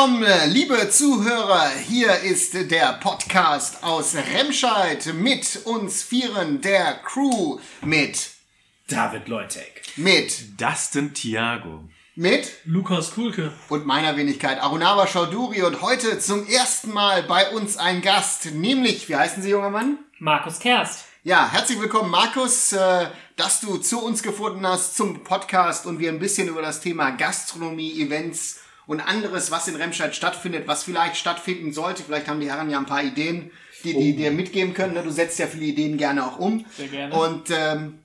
willkommen, liebe Zuhörer. Hier ist der Podcast aus Remscheid mit uns Vieren der Crew mit David Leutek, mit Dustin Thiago, mit Lukas Kulke und meiner Wenigkeit Arunava Chaudhuri und heute zum ersten Mal bei uns ein Gast, nämlich, wie heißen Sie, junger Mann? Markus Kerst. Ja, herzlich willkommen, Markus, äh, dass du zu uns gefunden hast zum Podcast und wir ein bisschen über das Thema Gastronomie, Events und anderes, was in Remscheid stattfindet, was vielleicht stattfinden sollte. Vielleicht haben die Herren ja ein paar Ideen, die die dir mitgeben können. ne? Du setzt ja viele Ideen gerne auch um. Sehr gerne. Und ähm,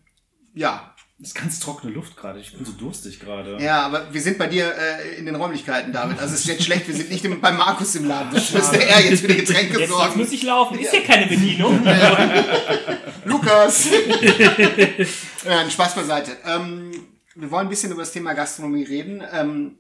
ja, Das ist ganz trockene Luft gerade. Ich bin so durstig gerade. ja, aber wir sind bei dir äh, in den Räumlichkeiten, David. Also es ist jetzt schlecht, wir sind nicht im, bei Markus im Laden. Das müsste er jetzt für die Getränke Jetzt, jetzt sorgen. muss ich laufen. Ist hier keine Bedienung. Lukas! ja, ein Spaß beiseite. Ähm, wir wollen ein bisschen über das Thema Gastronomie reden. Ähm,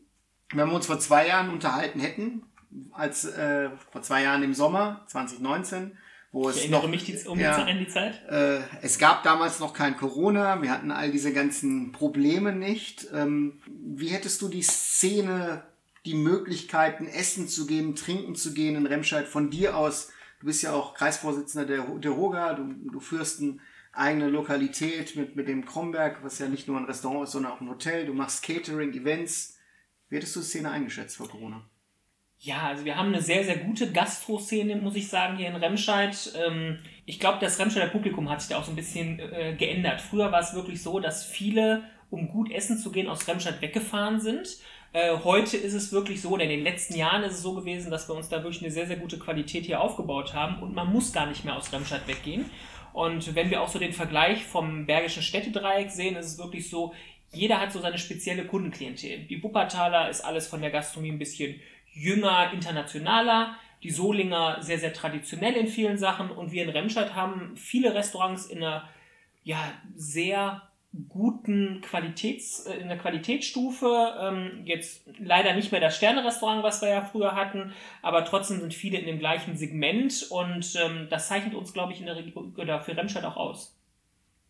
wenn wir uns vor zwei Jahren unterhalten hätten, als äh, vor zwei Jahren im Sommer 2019, wo es Ich erinnere noch, mich die, um die ja, die Zeit. äh, es gab damals noch kein Corona, wir hatten all diese ganzen Probleme nicht. Ähm, wie hättest du die Szene, die Möglichkeiten, Essen zu gehen, trinken zu gehen in Remscheid von dir aus? Du bist ja auch Kreisvorsitzender der, der Roga, du, du führst eine eigene Lokalität mit, mit dem Kromberg, was ja nicht nur ein Restaurant ist, sondern auch ein Hotel. Du machst Catering, Events. Wie hättest du die Szene eingeschätzt vor Corona? Ja, also wir haben eine sehr, sehr gute Gastro-Szene, muss ich sagen, hier in Remscheid. Ähm, ich glaube, das Remscheider Publikum hat sich da auch so ein bisschen äh, geändert. Früher war es wirklich so, dass viele, um gut essen zu gehen, aus Remscheid weggefahren sind. Äh, heute ist es wirklich so, oder in den letzten Jahren ist es so gewesen, dass wir uns da wirklich eine sehr, sehr gute Qualität hier aufgebaut haben und man muss gar nicht mehr aus Remscheid weggehen. Und wenn wir auch so den Vergleich vom Bergischen Städtedreieck sehen, ist es wirklich so, jeder hat so seine spezielle Kundenklientel. Die Wuppertaler ist alles von der Gastronomie ein bisschen jünger, internationaler. Die Solinger sehr, sehr traditionell in vielen Sachen. Und wir in Remscheid haben viele Restaurants in einer ja, sehr guten Qualitäts, äh, in der Qualitätsstufe. Ähm, jetzt leider nicht mehr das Sterne-Restaurant, was wir ja früher hatten, aber trotzdem sind viele in dem gleichen Segment und ähm, das zeichnet uns, glaube ich, in der Region oder für Remscheid auch aus.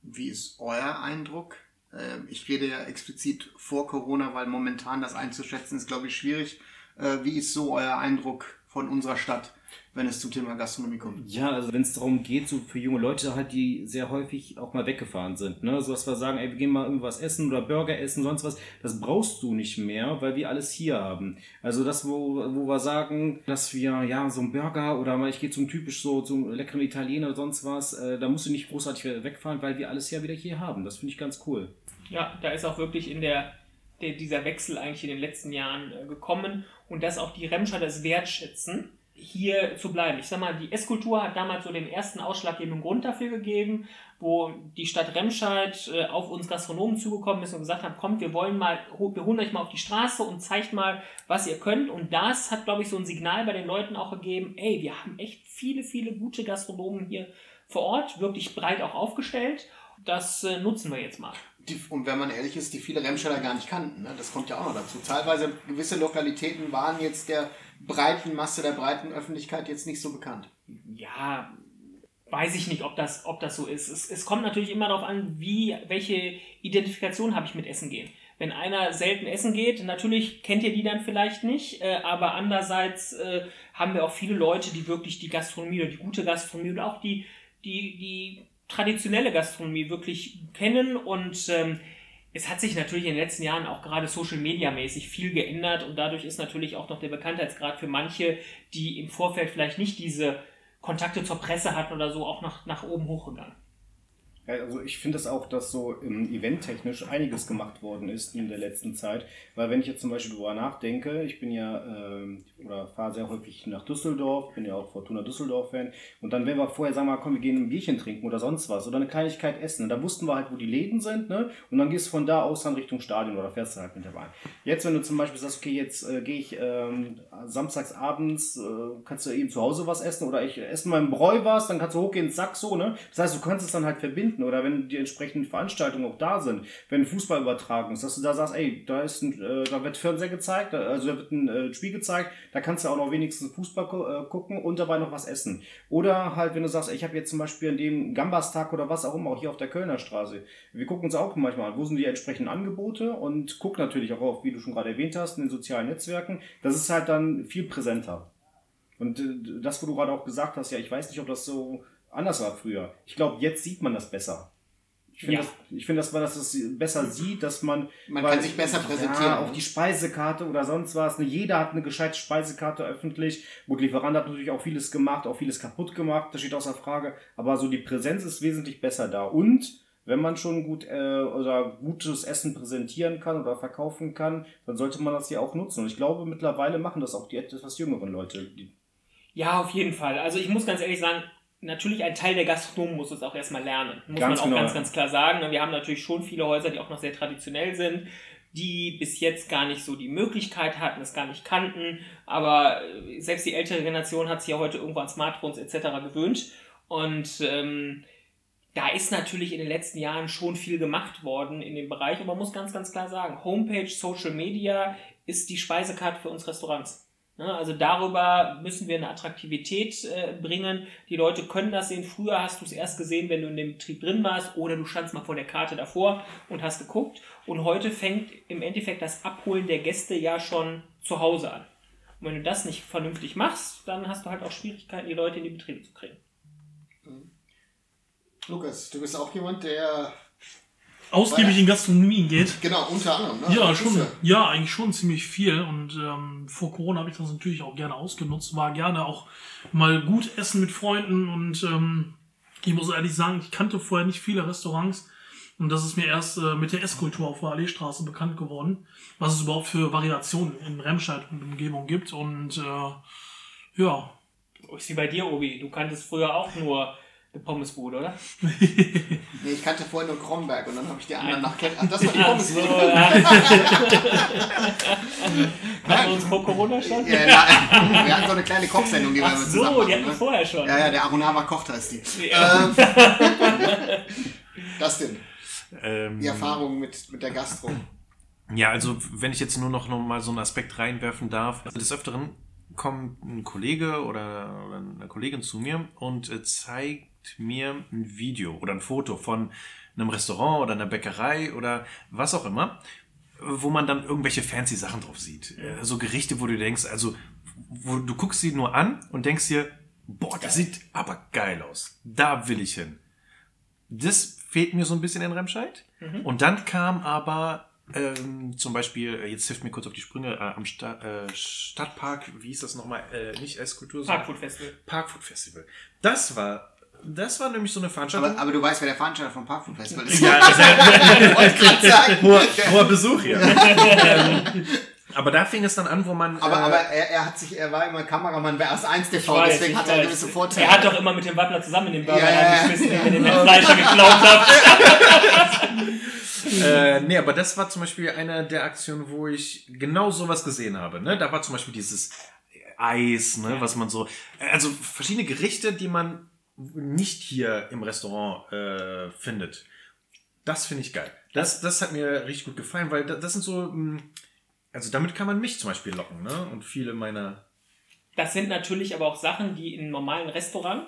Wie ist euer Eindruck? Ähm, Ich rede ja explizit vor Corona, weil momentan das einzuschätzen ist, glaube ich, schwierig. Äh, Wie ist so euer Eindruck von unserer Stadt, wenn es zum Thema Gastronomie kommt? Ja, also wenn es darum geht, so für junge Leute halt, die sehr häufig auch mal weggefahren sind, ne, so dass wir sagen, ey, wir gehen mal irgendwas essen oder Burger essen, sonst was, das brauchst du nicht mehr, weil wir alles hier haben. Also das, wo, wo wir sagen, dass wir, ja, so ein Burger oder mal, ich gehe zum typisch so, zum leckeren Italiener oder sonst was, äh, da musst du nicht großartig wegfahren, weil wir alles ja wieder hier haben. Das finde ich ganz cool. Ja, da ist auch wirklich in der, der dieser Wechsel eigentlich in den letzten Jahren äh, gekommen und dass auch die Remscheider es wertschätzen, hier zu bleiben. Ich sag mal, die Esskultur hat damals so den ersten ausschlaggebenden Grund dafür gegeben, wo die Stadt Remscheid äh, auf uns Gastronomen zugekommen ist und gesagt hat, kommt, wir wollen mal, wir holen euch mal auf die Straße und zeigt mal, was ihr könnt. Und das hat, glaube ich, so ein Signal bei den Leuten auch gegeben, ey, wir haben echt viele, viele gute Gastronomen hier vor Ort, wirklich breit auch aufgestellt. Das äh, nutzen wir jetzt mal. Die, und wenn man ehrlich ist, die viele Remscheider gar nicht kannten. Ne? Das kommt ja auch noch dazu. Teilweise gewisse Lokalitäten waren jetzt der breiten Masse, der breiten Öffentlichkeit jetzt nicht so bekannt. ja, weiß ich nicht, ob das, ob das so ist. Es, es kommt natürlich immer darauf an, wie, welche Identifikation habe ich mit Essen gehen. Wenn einer selten essen geht, natürlich kennt ihr die dann vielleicht nicht, äh, aber andererseits äh, haben wir auch viele Leute, die wirklich die Gastronomie oder die gute Gastronomie oder auch die, die, die traditionelle Gastronomie wirklich kennen und ähm, es hat sich natürlich in den letzten Jahren auch gerade Social Media mäßig viel geändert und dadurch ist natürlich auch noch der Bekanntheitsgrad für manche, die im Vorfeld vielleicht nicht diese Kontakte zur Presse hatten oder so, auch nach, nach oben hochgegangen. Ja, also ich finde es auch, dass so ähm, eventtechnisch einiges gemacht worden ist in der letzten Zeit. Weil wenn ich jetzt zum Beispiel darüber nachdenke, ich bin ja ähm, oder fahre sehr häufig nach Düsseldorf, bin ja auch Fortuna Düsseldorf-Fan. Und dann, wenn wir vorher sagen, mal, komm, wir gehen ein Bierchen trinken oder sonst was oder eine Kleinigkeit essen. Und da wussten wir halt, wo die Läden sind, ne? Und dann gehst du von da aus dann Richtung Stadion oder fährst du halt mit der Bahn. Jetzt, wenn du zum Beispiel sagst, okay, jetzt äh, gehe ich ähm, samstags abends, äh, kannst du eben zu Hause was essen oder ich esse mal im Bräu was, dann kannst du hochgehen ins Sack so, ne? Das heißt, du kannst es dann halt verbinden oder wenn die entsprechenden Veranstaltungen auch da sind, wenn Fußball übertragen ist, dass du da sagst, ey, da ist ein, äh, da wird Fernseher gezeigt, also da wird ein äh, Spiel gezeigt, da kannst du auch noch wenigstens Fußball äh, gucken und dabei noch was essen. Oder halt, wenn du sagst, ich habe jetzt zum Beispiel an dem Gambastag oder was auch immer, auch hier auf der Kölner Straße, wir gucken uns auch manchmal an, wo sind die entsprechenden Angebote und gucken natürlich auch auf, wie du schon gerade erwähnt hast, in den sozialen Netzwerken. Das ist halt dann viel präsenter. Und äh, das, wo du gerade auch gesagt hast, ja, ich weiß nicht, ob das so anders war früher. Ich glaube, jetzt sieht man das besser. Ich finde, Ja. das, ich find, dass man das besser sieht, dass man. Man weil- kann sich besser präsentieren. Ja, auch die Speisekarte oder sonst was. Ne? Jeder hat eine gescheite Speisekarte öffentlich. Gut, Lieferant hat natürlich auch vieles gemacht, auch vieles kaputt gemacht, das steht außer Frage. Aber so die Präsenz ist wesentlich besser da. Und wenn man schon gut äh, oder gutes Essen präsentieren kann oder verkaufen kann, dann sollte man das ja auch nutzen. Und ich glaube, mittlerweile machen das auch die etwas jüngeren Leute. Ja, auf jeden Fall. Also ich muss ganz ehrlich sagen, natürlich ein Teil der Gastronomen muss es auch erstmal lernen. Muss Ganz man auch genau, ganz, ganz klar sagen. Und Wir haben natürlich schon viele Häuser, die auch noch sehr traditionell sind, die bis jetzt gar nicht so die Möglichkeit hatten, es gar nicht kannten. Aber äh, selbst die ältere Generation hat sich ja heute irgendwo an Smartphones etc. gewöhnt. Und ähm, da ist natürlich in den letzten Jahren schon viel gemacht worden in dem Bereich. Und man muss ganz, ganz klar sagen, Homepage, Social Media ist die Speisekarte für uns Restaurants. Ne, Also darüber müssen wir eine Attraktivität äh, bringen. Die Leute können das sehen. Früher hast du es erst gesehen, wenn du in dem Betrieb drin warst oder du standst mal vor der Karte davor und hast geguckt. Und heute fängt im Endeffekt das Abholen der Gäste ja schon zu Hause an. Und wenn du das nicht vernünftig machst, dann hast du halt auch Schwierigkeiten, die Leute in die Betriebe zu kriegen. Lukas, du bist auch jemand, der. Ausgiebig in Gastronomien geht. Genau, unter anderem. Ne? Ja, schon. ja- Ja, eigentlich schon ziemlich viel. Und ähm, vor Corona habe ich das natürlich auch gerne ausgenutzt. War gerne auch mal gut essen mit Freunden. Und ähm, ich muss ehrlich sagen, ich kannte vorher nicht viele Restaurants. Und das ist mir erst äh, mit der Esskultur auf der Alleestraße bekannt geworden, was es überhaupt für Variationen in Remscheid und Umgebung gibt. Und äh, ja, Ist wie bei dir, Obi. Du kanntest früher auch nur eine Pommesbude, oder? Nee, ich kannte vorher nur Kromberg und dann habe ich die anderen nach Ach, das war die Ach Pommes. so, ja. Hatten wir uns vor Corona schon? Ja, ja, wir hatten so eine kleine Kochsendung, die wir Ach immer so, zusammen die hatten wir. Ne? vorher schon. Ja, ja, der Arunava kocht heißt die. Ja. Ähm, das denn, Ähm, die Erfahrung mit, mit der Gastro. Ja, also wenn ich jetzt nur noch, noch mal so einen Aspekt reinwerfen darf. Also des Öfteren kommt ein Kollege oder, oder eine Kollegin zu mir und äh, mir ein Video oder ein Foto von einem Restaurant oder einer Bäckerei oder was auch immer, wo man dann irgendwelche fancy Sachen drauf sieht. Äh, So Gerichte, wo du denkst, also wo du guckst sie nur an und denkst dir, boah, das sieht aber geil aus. Da will ich hin. Das fehlt mir so ein bisschen in Remscheid. Und dann kam aber ähm, zum Beispiel, äh, jetzt hilft mir kurz auf die Sprünge, äh, am Sta äh, Stadtpark, wie hieß das nochmal? Äh, nicht Esskultur, sondern Parkfood Festival. Parkfood Festival. Das war, das war nämlich so eine Veranstaltung. Aber, aber du weißt, wer der Veranstalter vom Parkfood Festival ist. ja, das ist Wollte gerade sagen. hoher, hoher Besuch hier. ähm, aber da fing es dann an, wo man. Aber, äh, aber er, er hat sich, er war immer Kameramann bei AS1 TV, weiß, deswegen hat er gewisse Vorteile. Er hat doch immer mit dem Wappler zusammen in den Burger Ja, ja, ja. reingeschmissen, wenn ihr den Fleischer geklaut habt. Äh, nee, aber das war zum Beispiel eine der Aktionen, wo ich genau sowas gesehen habe. Ne? Da war zum Beispiel dieses Eis, ne, was man so. Also verschiedene Gerichte, die man nicht hier im Restaurant äh, findet. Das finde ich geil. Das, das hat mir richtig gut gefallen, weil das, sind so. mh, Also damit kann man mich zum Beispiel locken, ne? Und viele meiner. Das sind natürlich aber auch Sachen, die in einem normalen Restaurant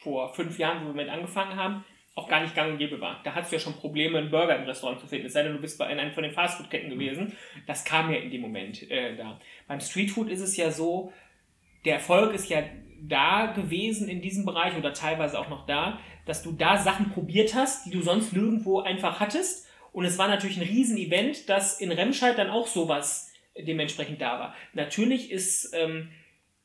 vor fünf Jahren, wo wir mit angefangen haben, auch gar nicht gang und gäbe waren. Da hattest du ja schon Probleme, einen Burger im Restaurant zu finden. Es sei denn, du bist bei einer von den Fastfood-Ketten gewesen. Das kam ja in dem Moment äh, da. Beim Streetfood ist es ja so, der Erfolg ist ja da gewesen in diesem Bereich oder teilweise auch noch da, dass du da Sachen probiert hast, die du sonst nirgendwo einfach hattest. Und es war natürlich ein Riesenevent, dass in Remscheid dann auch sowas dementsprechend da war. Natürlich ist, ähm,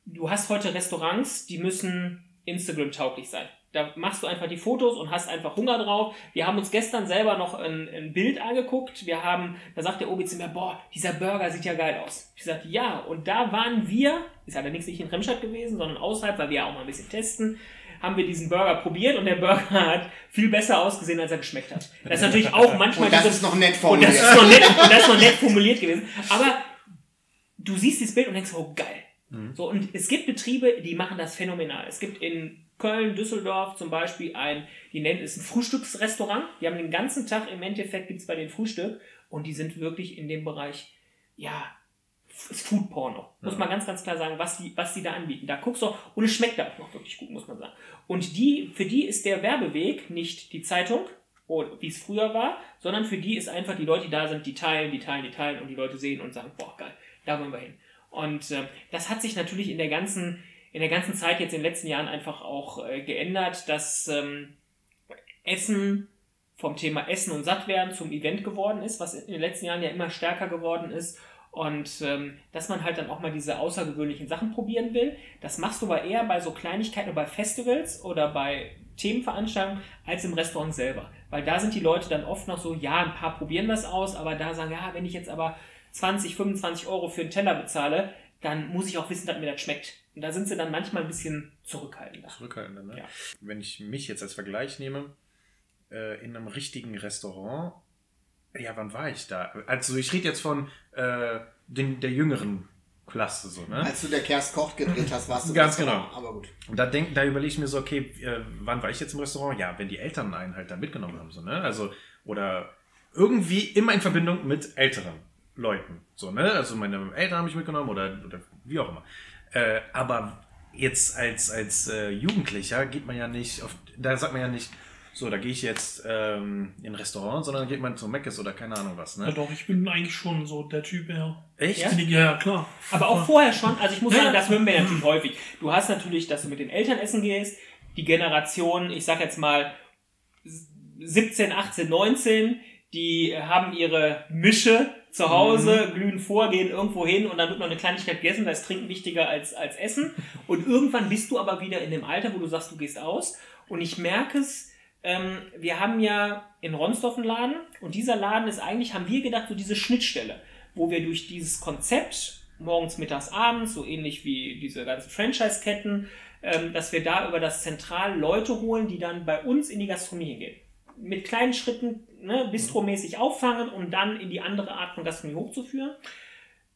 du hast heute Restaurants, die müssen Instagram-tauglich sein. Da machst du einfach die Fotos und hast einfach Hunger drauf. Wir haben uns gestern selber noch ein, ein Bild angeguckt. Wir haben, da sagt der Obi zu mir, boah, dieser Burger sieht ja geil aus. Ich sagte, ja, und da waren wir, ist allerdings nicht in Remscheid gewesen, sondern außerhalb, weil wir ja auch mal ein bisschen testen, haben wir diesen Burger probiert und der Burger hat viel besser ausgesehen, als er geschmeckt hat. Das ist natürlich auch manchmal Und das diese- ist noch nett und formuliert. das ist noch nett, und das ist noch nett formuliert gewesen. Aber du siehst dieses Bild und denkst, oh geil. So, und es gibt Betriebe, die machen das phänomenal. Es gibt in Köln, Düsseldorf zum Beispiel ein, die nennen es ein Frühstücksrestaurant. Die haben den ganzen Tag im Endeffekt gibt es bei den Frühstück und die sind wirklich in dem Bereich, ja, ist Food Porno. Muss man ganz, ganz klar sagen, was die, was die da anbieten. Da guckst du auch, und es schmeckt da auch noch wirklich gut, muss man sagen. Und die, für die ist der Werbeweg nicht die Zeitung, oder wie es früher war, sondern für die ist einfach die Leute, die da sind, die teilen, die teilen, die teilen und die Leute sehen und sagen, boah, geil, da wollen wir hin. Und äh, das hat sich natürlich in der ganzen, in der ganzen Zeit jetzt in den letzten Jahren einfach auch äh, geändert, dass ähm, Essen vom Thema Essen und Sattwerden zum Event geworden ist, was in den letzten Jahren ja immer stärker geworden ist. Und ähm, dass man halt dann auch mal diese außergewöhnlichen Sachen probieren will. Das machst du aber eher bei so Kleinigkeiten oder bei Festivals oder bei Themenveranstaltungen als im Restaurant selber. Weil da sind die Leute dann oft noch so, ja, ein paar probieren das aus, aber da sagen, ja, wenn ich jetzt aber 20, 25 Euro für einen Teller bezahle, dann muss ich auch wissen, dass mir das schmeckt. Und da sind sie dann manchmal ein bisschen zurückhaltender. Zurückhaltender, ne? Ja. Wenn ich mich jetzt als Vergleich nehme, äh, in einem richtigen Restaurant, ja, wann war ich da? Also ich rede jetzt von äh, den, der jüngeren Klasse, so, ne? Als du der Kerst Koch gedreht hast, warst du Ganz genau. Aber gut. Und da, denk, da überlege ich mir so, okay, äh, wann war ich jetzt im Restaurant? Ja, wenn die Eltern einen halt da mitgenommen haben, so, ne? Also, oder irgendwie immer in Verbindung mit älteren Leuten, so, ne? Also meine Eltern haben mich mitgenommen oder, oder wie auch immer. Äh, aber jetzt als, als äh, Jugendlicher geht man ja nicht auf, da sagt man ja nicht, so, da gehe ich jetzt ähm, in ein Restaurant, sondern geht man zu Meckes oder keine Ahnung was, Ja ne? doch, ich bin eigentlich schon so der Typ, ja. Echt? Ja? Ja, ja klar. Aber auch vorher schon, also ich muss Ja. sagen, das hören wir natürlich häufig. Du hast natürlich, dass du mit den Eltern essen gehst, die Generation, ich sag jetzt mal 17, 18, 19, die haben ihre Mische zu Hause, glühen vor, gehen irgendwo hin und dann wird noch eine Kleinigkeit gegessen, da ist Trinken wichtiger als, als Essen. Und irgendwann bist du aber wieder in dem Alter, wo du sagst, du gehst aus. Und ich merke es, ähm, wir haben ja in Ronsdorf einen Laden und dieser Laden ist eigentlich, haben wir gedacht, so diese Schnittstelle, wo wir durch dieses Konzept morgens, mittags, abends, so ähnlich wie diese ganzen Franchise-Ketten, ähm, dass wir da über das Zentral Leute holen, die dann bei uns in die Gastronomie hingehen. Mit kleinen Schritten, ne, bistromäßig auffangen, um dann in die andere Art von Gastronomie hochzuführen.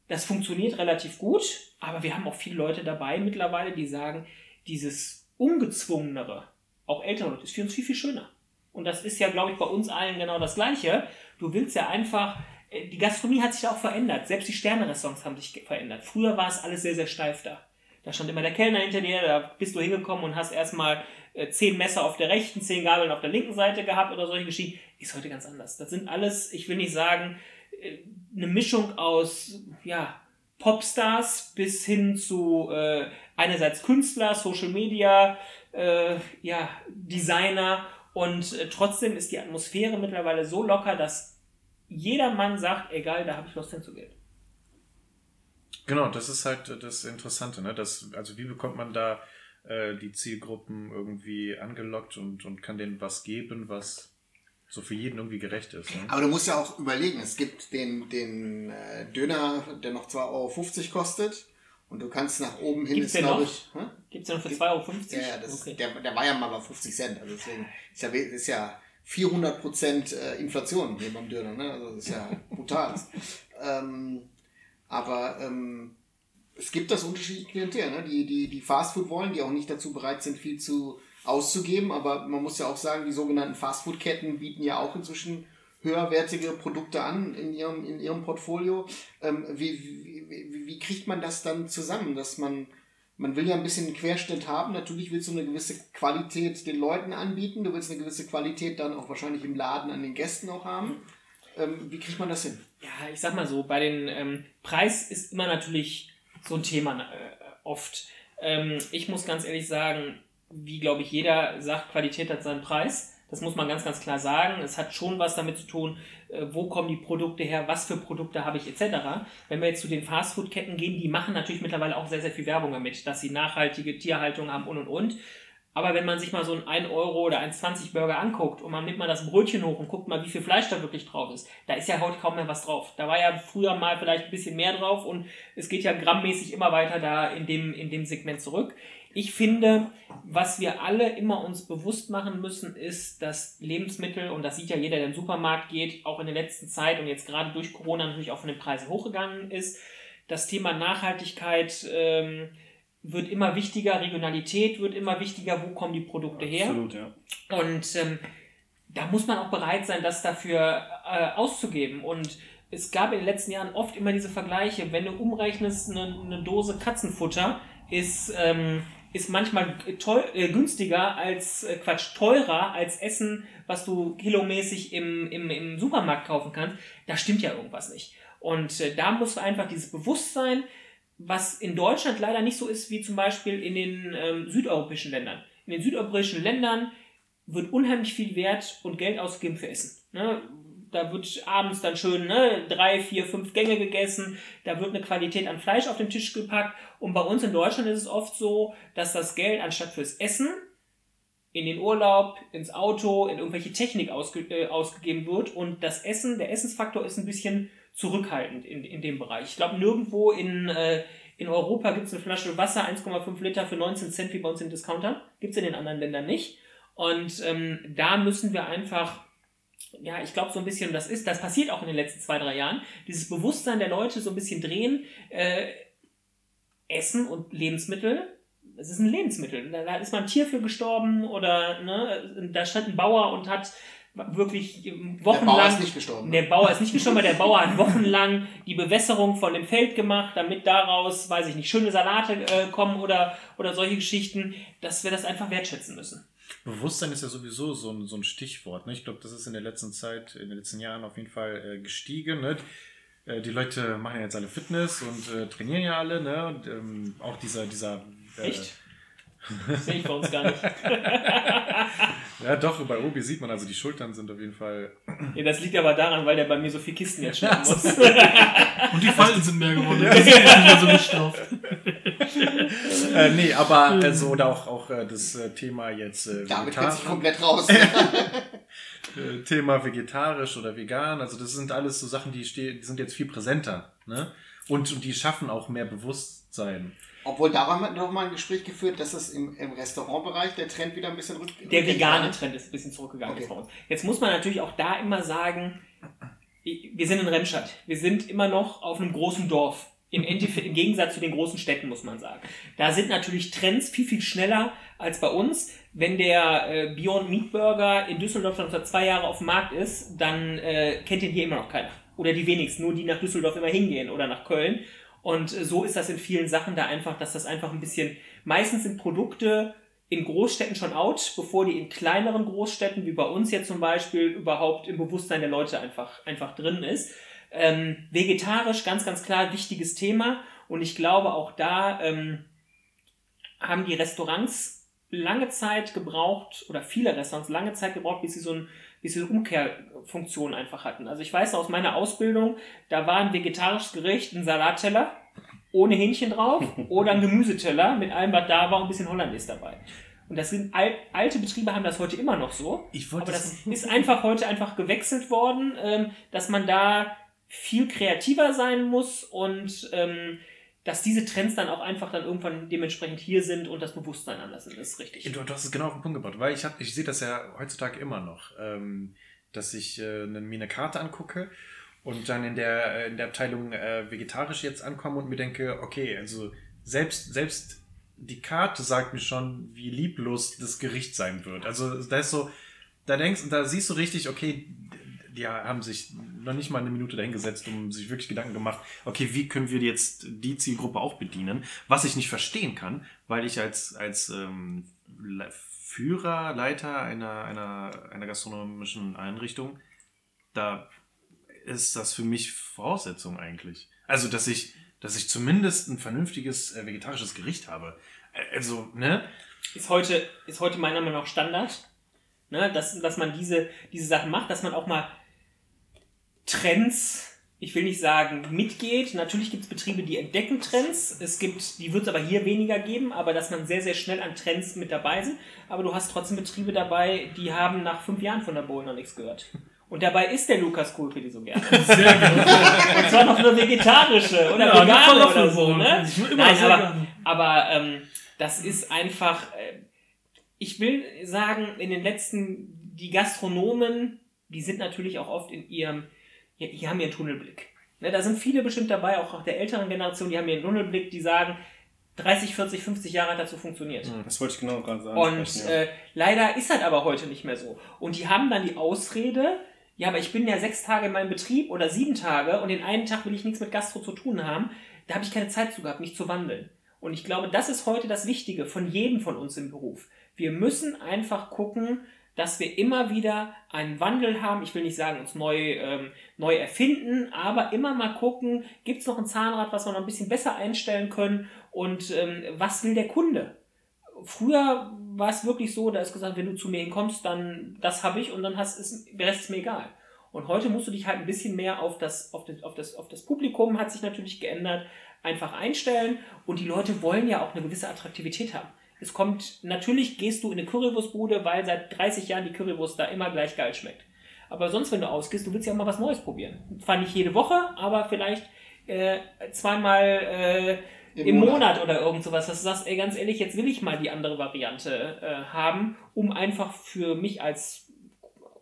Das funktioniert relativ gut, aber wir haben auch viele Leute dabei mittlerweile, die sagen, dieses ungezwungenere, auch ältere Leute, ist für uns viel, viel schöner. Und das ist ja, glaube ich, bei uns allen genau das Gleiche. Du willst ja einfach, äh, die Gastronomie hat sich ja auch verändert. Selbst die Sterne-Restaurants haben sich verändert. Früher war es alles sehr, sehr steif da. Da stand immer der Kellner hinter dir, da bist du hingekommen und hast erstmal zehn Messer auf der rechten, zehn Gabeln auf der linken Seite gehabt oder solche Geschichten. Ist heute ganz anders. Das sind alles, ich will nicht sagen, äh, eine Mischung aus, ja, Popstars bis hin zu äh, einerseits Künstler, Social Media, äh, ja, Designer und äh, trotzdem ist die Atmosphäre mittlerweile so locker, dass jeder Mann sagt, egal, da habe ich Lust hinzugehen. Genau, das ist halt das Interessante, ne? Das, also wie bekommt man da äh, die Zielgruppen irgendwie angelockt und, und kann denen was geben, was so für jeden irgendwie gerecht ist. Ne? Aber du musst ja auch überlegen, es gibt den, den äh, Döner, der noch 2,50 Euro kostet. Und du kannst nach oben hin, Gibt's ist den glaube noch? ich. Hä? Gibt es ja noch für 2,50 Euro? Ja, ja, das okay. der, der war ja mal bei 50 Cent. Also deswegen ist ja, ist ja 400 Prozent äh, Inflation hier beim Döner. Ne? Also das ist ja brutal. ähm, aber ähm, es gibt das unterschiedliche Klientel, ne? die, die, die Fastfood wollen, die auch nicht dazu bereit sind, viel zu auszugeben. Aber man muss ja auch sagen, die sogenannten Fastfood-Ketten bieten ja auch inzwischen höherwertige Produkte an in ihrem, in ihrem Portfolio. Ähm, wie, wie, wie, kriegt man das dann zusammen, dass man man will ja ein bisschen einen Querschnitt haben. Natürlich willst du eine gewisse Qualität den Leuten anbieten. Du willst eine gewisse Qualität dann auch wahrscheinlich im Laden an den Gästen auch haben. Ähm, wie kriegt man das hin? Ja, ich sag mal so, bei den ähm, Preis ist immer natürlich so ein Thema äh, oft. Ähm, ich muss ganz ehrlich sagen, wie glaube ich jeder sagt, Qualität hat seinen Preis. Das muss man ganz, ganz klar sagen. Es hat schon was damit zu tun, äh, wo kommen die Produkte her, was für Produkte habe ich etc. Wenn wir jetzt zu den Fastfood-Ketten gehen, die machen natürlich mittlerweile auch sehr, sehr viel Werbung damit, dass sie nachhaltige Tierhaltung haben und und und. Aber wenn man sich mal so einen 1 Euro oder 1,20 Burger anguckt und man nimmt mal das Brötchen hoch und guckt mal, wie viel Fleisch da wirklich drauf ist, da ist ja heute kaum mehr was drauf. Da war ja früher mal vielleicht ein bisschen mehr drauf und es geht ja grammmäßig immer weiter da in dem, in dem Segment zurück. Ich finde, was wir alle immer uns bewusst machen müssen, ist, dass Lebensmittel, und das sieht ja jeder, der den Supermarkt geht, auch in der letzten Zeit und jetzt gerade durch Corona natürlich auch von den Preisen hochgegangen ist. Das Thema Nachhaltigkeit ähm, wird immer wichtiger, Regionalität wird immer wichtiger, wo kommen die Produkte her. Absolut, ja. Und ähm, da muss man auch bereit sein, das dafür äh, auszugeben. Und es gab in den letzten Jahren oft immer diese Vergleiche. Wenn du umrechnest, eine, eine Dose Katzenfutter ist, ähm, ist manchmal teuer, äh, günstiger als, äh, Quatsch, teurer als Essen, was du kilomäßig im, im, im Supermarkt kaufen kannst. Da stimmt ja irgendwas nicht. Und äh, da muss einfach dieses Bewusstsein, was in Deutschland leider nicht so ist wie zum Beispiel in den ähm, südeuropäischen Ländern. In den südeuropäischen Ländern wird unheimlich viel Wert und Geld ausgegeben für Essen. Ne? Da wird abends dann schön ne, drei, vier, fünf Gänge gegessen. Da wird eine Qualität an Fleisch auf den Tisch gepackt. Und bei uns in Deutschland ist es oft so, dass das Geld anstatt fürs Essen in den Urlaub, ins Auto, in irgendwelche Technik ausge äh, ausgegeben wird. Und das Essen, der Essensfaktor ist ein bisschen zurückhaltend in, in dem Bereich. Ich glaube, nirgendwo in, äh, in Europa gibt es eine Flasche Wasser, 1,5 Liter für 19 Cent wie bei uns im Discounter. Gibt es in den anderen Ländern nicht. Und ähm, da müssen wir einfach, ja, ich glaube so ein bisschen, das ist, das passiert auch in den letzten zwei, drei Jahren, dieses Bewusstsein der Leute so ein bisschen drehen, äh, Essen und Lebensmittel es ist ein Lebensmittel. Da, ist mal ein Tier für gestorben oder ne, da stand ein Bauer und hat wirklich wochenlang. Der Bauer ist nicht gestorben. Der Bauer ist nicht gestorben, aber der Bauer hat wochenlang die Bewässerung von dem Feld gemacht, damit daraus, weiß ich nicht, schöne Salate äh, kommen oder, oder solche Geschichten, dass wir das einfach wertschätzen müssen. Bewusstsein ist ja sowieso so ein, so ein Stichwort. Ne? Ich glaube, das ist in der letzten Zeit, in den letzten Jahren auf jeden Fall äh, gestiegen. Ne? Äh, die Leute machen ja jetzt alle Fitness und äh, trainieren ja alle. Ne? Und ähm, auch dieser, dieser Echt? Sehe ich bei uns gar nicht. ja, doch, bei Obi sieht man, also die Schultern sind auf jeden Fall. Ja, das liegt aber daran, weil der bei mir so viel Kisten jetzt schleppen muss. Und die Falten sind mehr geworden. Das ist nicht mehr so gestauft. äh, nee, aber also, oder auch, auch äh, das äh, Thema jetzt. Äh, Damit kennt sich komplett raus. Äh, Thema vegetarisch oder vegan, also das sind alles so Sachen, die, die sind jetzt viel präsenter. Ne? Und, und die schaffen auch mehr Bewusstsein. Obwohl, da haben wir noch mal ein Gespräch geführt, dass es im, im Restaurantbereich der Trend wieder ein bisschen rückgeht. Der vegane Trend ist ein bisschen zurückgegangen okay. bei uns. Jetzt muss man natürlich auch da immer sagen, wir sind in Remscheid. Wir sind immer noch auf einem großen Dorf. Im, Endeffekt, Im Gegensatz zu den großen Städten, muss man sagen. Da sind natürlich Trends viel, viel schneller als bei uns. Wenn der äh, Beyond Meat Burger in Düsseldorf schon seit zwei Jahren auf dem Markt ist, dann äh, kennt den hier immer noch keiner. Oder die wenigsten, nur die nach Düsseldorf immer hingehen oder nach Köln. Und so ist das in vielen Sachen da einfach, dass das einfach ein bisschen, meistens sind Produkte in Großstädten schon out, bevor die in kleineren Großstädten, wie bei uns jetzt zum Beispiel, überhaupt im Bewusstsein der Leute einfach, einfach drin ist. Ähm, vegetarisch, ganz, ganz klar, wichtiges Thema. Und ich glaube, auch da ähm, haben die Restaurants lange Zeit gebraucht, oder viele Restaurants lange Zeit gebraucht, bis sie so ein diese Umkehrfunktion einfach hatten. Also ich weiß aus meiner Ausbildung, da war ein vegetarisches Gericht, ein Salatteller ohne Hähnchen drauf oder ein Gemüseteller mit allem, was da war und ein bisschen Hollandaise dabei. Und das sind al alte Betriebe haben das heute immer noch so. Ich aber das ist einfach heute einfach gewechselt worden, ähm, dass man da viel kreativer sein muss und ähm, dass diese Trends dann auch einfach dann irgendwann dementsprechend hier sind und das Bewusstsein anders ist. Richtig. Du, du hast es genau auf den Punkt gebracht, weil ich, ich sehe das ja heutzutage immer noch, ähm, dass ich äh, mir eine Karte angucke und dann in der, äh, in der Abteilung äh, vegetarisch jetzt ankomme und mir denke, okay, also selbst, selbst die Karte sagt mir schon, wie lieblos das Gericht sein wird. Also da ist so, da denkst, da siehst du richtig, okay, die haben sich noch nicht mal eine Minute dahingesetzt, um sich wirklich Gedanken gemacht, okay, wie können wir jetzt die Zielgruppe auch bedienen? Was ich nicht verstehen kann, weil ich als, als ähm, Führer, Leiter einer, einer, einer gastronomischen Einrichtung, da ist das für mich Voraussetzung eigentlich. Also, dass ich, dass ich zumindest ein vernünftiges äh, vegetarisches Gericht habe. Also, ne? Ist heute, ist heute meiner Meinung nach Standard. Ne, dass, dass man diese, diese Sachen macht, dass man auch mal Trends, ich will nicht sagen, mitgeht. Natürlich gibt es Betriebe, die entdecken Trends. Es gibt, die wird es aber hier weniger geben, aber dass man sehr, sehr schnell an Trends mit dabei sind. Aber du hast trotzdem Betriebe dabei, die haben nach fünf Jahren von der Bowl noch nichts gehört. Und dabei ist der Lukas Kohlpedi so gerne. Sehr gerne. Und zwar noch eine vegetarische oder ja, vegane oder so. Ne? Nein, aber, aber ähm, das ist einfach, äh, ich will sagen, in den letzten, die Gastronomen, die sind natürlich auch oft in ihrem die, haben ihren Tunnelblick. Ne, da sind viele bestimmt dabei, auch der älteren Generation, die haben ihren Tunnelblick, die sagen, 30, 40, 50 Jahre hat dazu funktioniert. Hm, das wollte ich genau gerade sagen. Und äh, leider ist das aber heute nicht mehr so. Und die haben dann die Ausrede, ja, aber ich bin ja sechs Tage in meinem Betrieb oder sieben Tage und den einen Tag will ich nichts mit Gastro zu tun haben. Da habe ich keine Zeit zu gehabt, mich zu wandeln. Und ich glaube, das ist heute das Wichtige von jedem von uns im Beruf. Wir müssen einfach gucken, dass wir immer wieder einen Wandel haben. Ich will nicht sagen, uns neu, ähm, neu erfinden, aber immer mal gucken, gibt es noch ein Zahnrad, was wir noch ein bisschen besser einstellen können und ähm, was will der Kunde? Früher war es wirklich so, da ist gesagt, wenn du zu mir hinkommst, dann das habe ich und dann hast es, der Rest ist mir egal. Und heute musst du dich halt ein bisschen mehr auf das, auf das, auf das, auf das Publikum, hat sich natürlich geändert, einfach einstellen. Und die Leute wollen ja auch eine gewisse Attraktivität haben. Es kommt, natürlich gehst du in eine Currywurstbude, weil seit 30 Jahren die Currywurst da immer gleich geil schmeckt. Aber sonst, wenn du ausgehst, du willst ja auch mal was Neues probieren. Zwar nicht jede Woche, aber vielleicht äh, zweimal äh, im, im Monat. Monat. oder irgend sowas, dass du sagst, ey, ganz ehrlich, jetzt will ich mal die andere Variante äh, haben, um einfach für mich als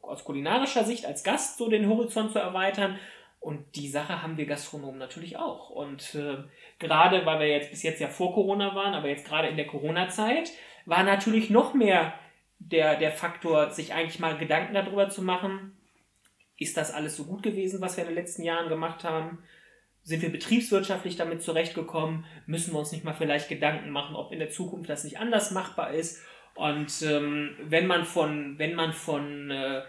aus kulinarischer Sicht als Gast so den Horizont zu erweitern. Und die Sache haben wir Gastronomen natürlich auch. Und äh, gerade, weil wir jetzt bis jetzt ja vor Corona waren, aber jetzt gerade in der Corona-Zeit, war natürlich noch mehr der, der Faktor, sich eigentlich mal Gedanken darüber zu machen, ist das alles so gut gewesen, was wir in den letzten Jahren gemacht haben? Sind wir betriebswirtschaftlich damit zurechtgekommen? Müssen wir uns nicht mal vielleicht Gedanken machen, ob in der Zukunft das nicht anders machbar ist? Und ähm, wenn man von, wenn man von äh,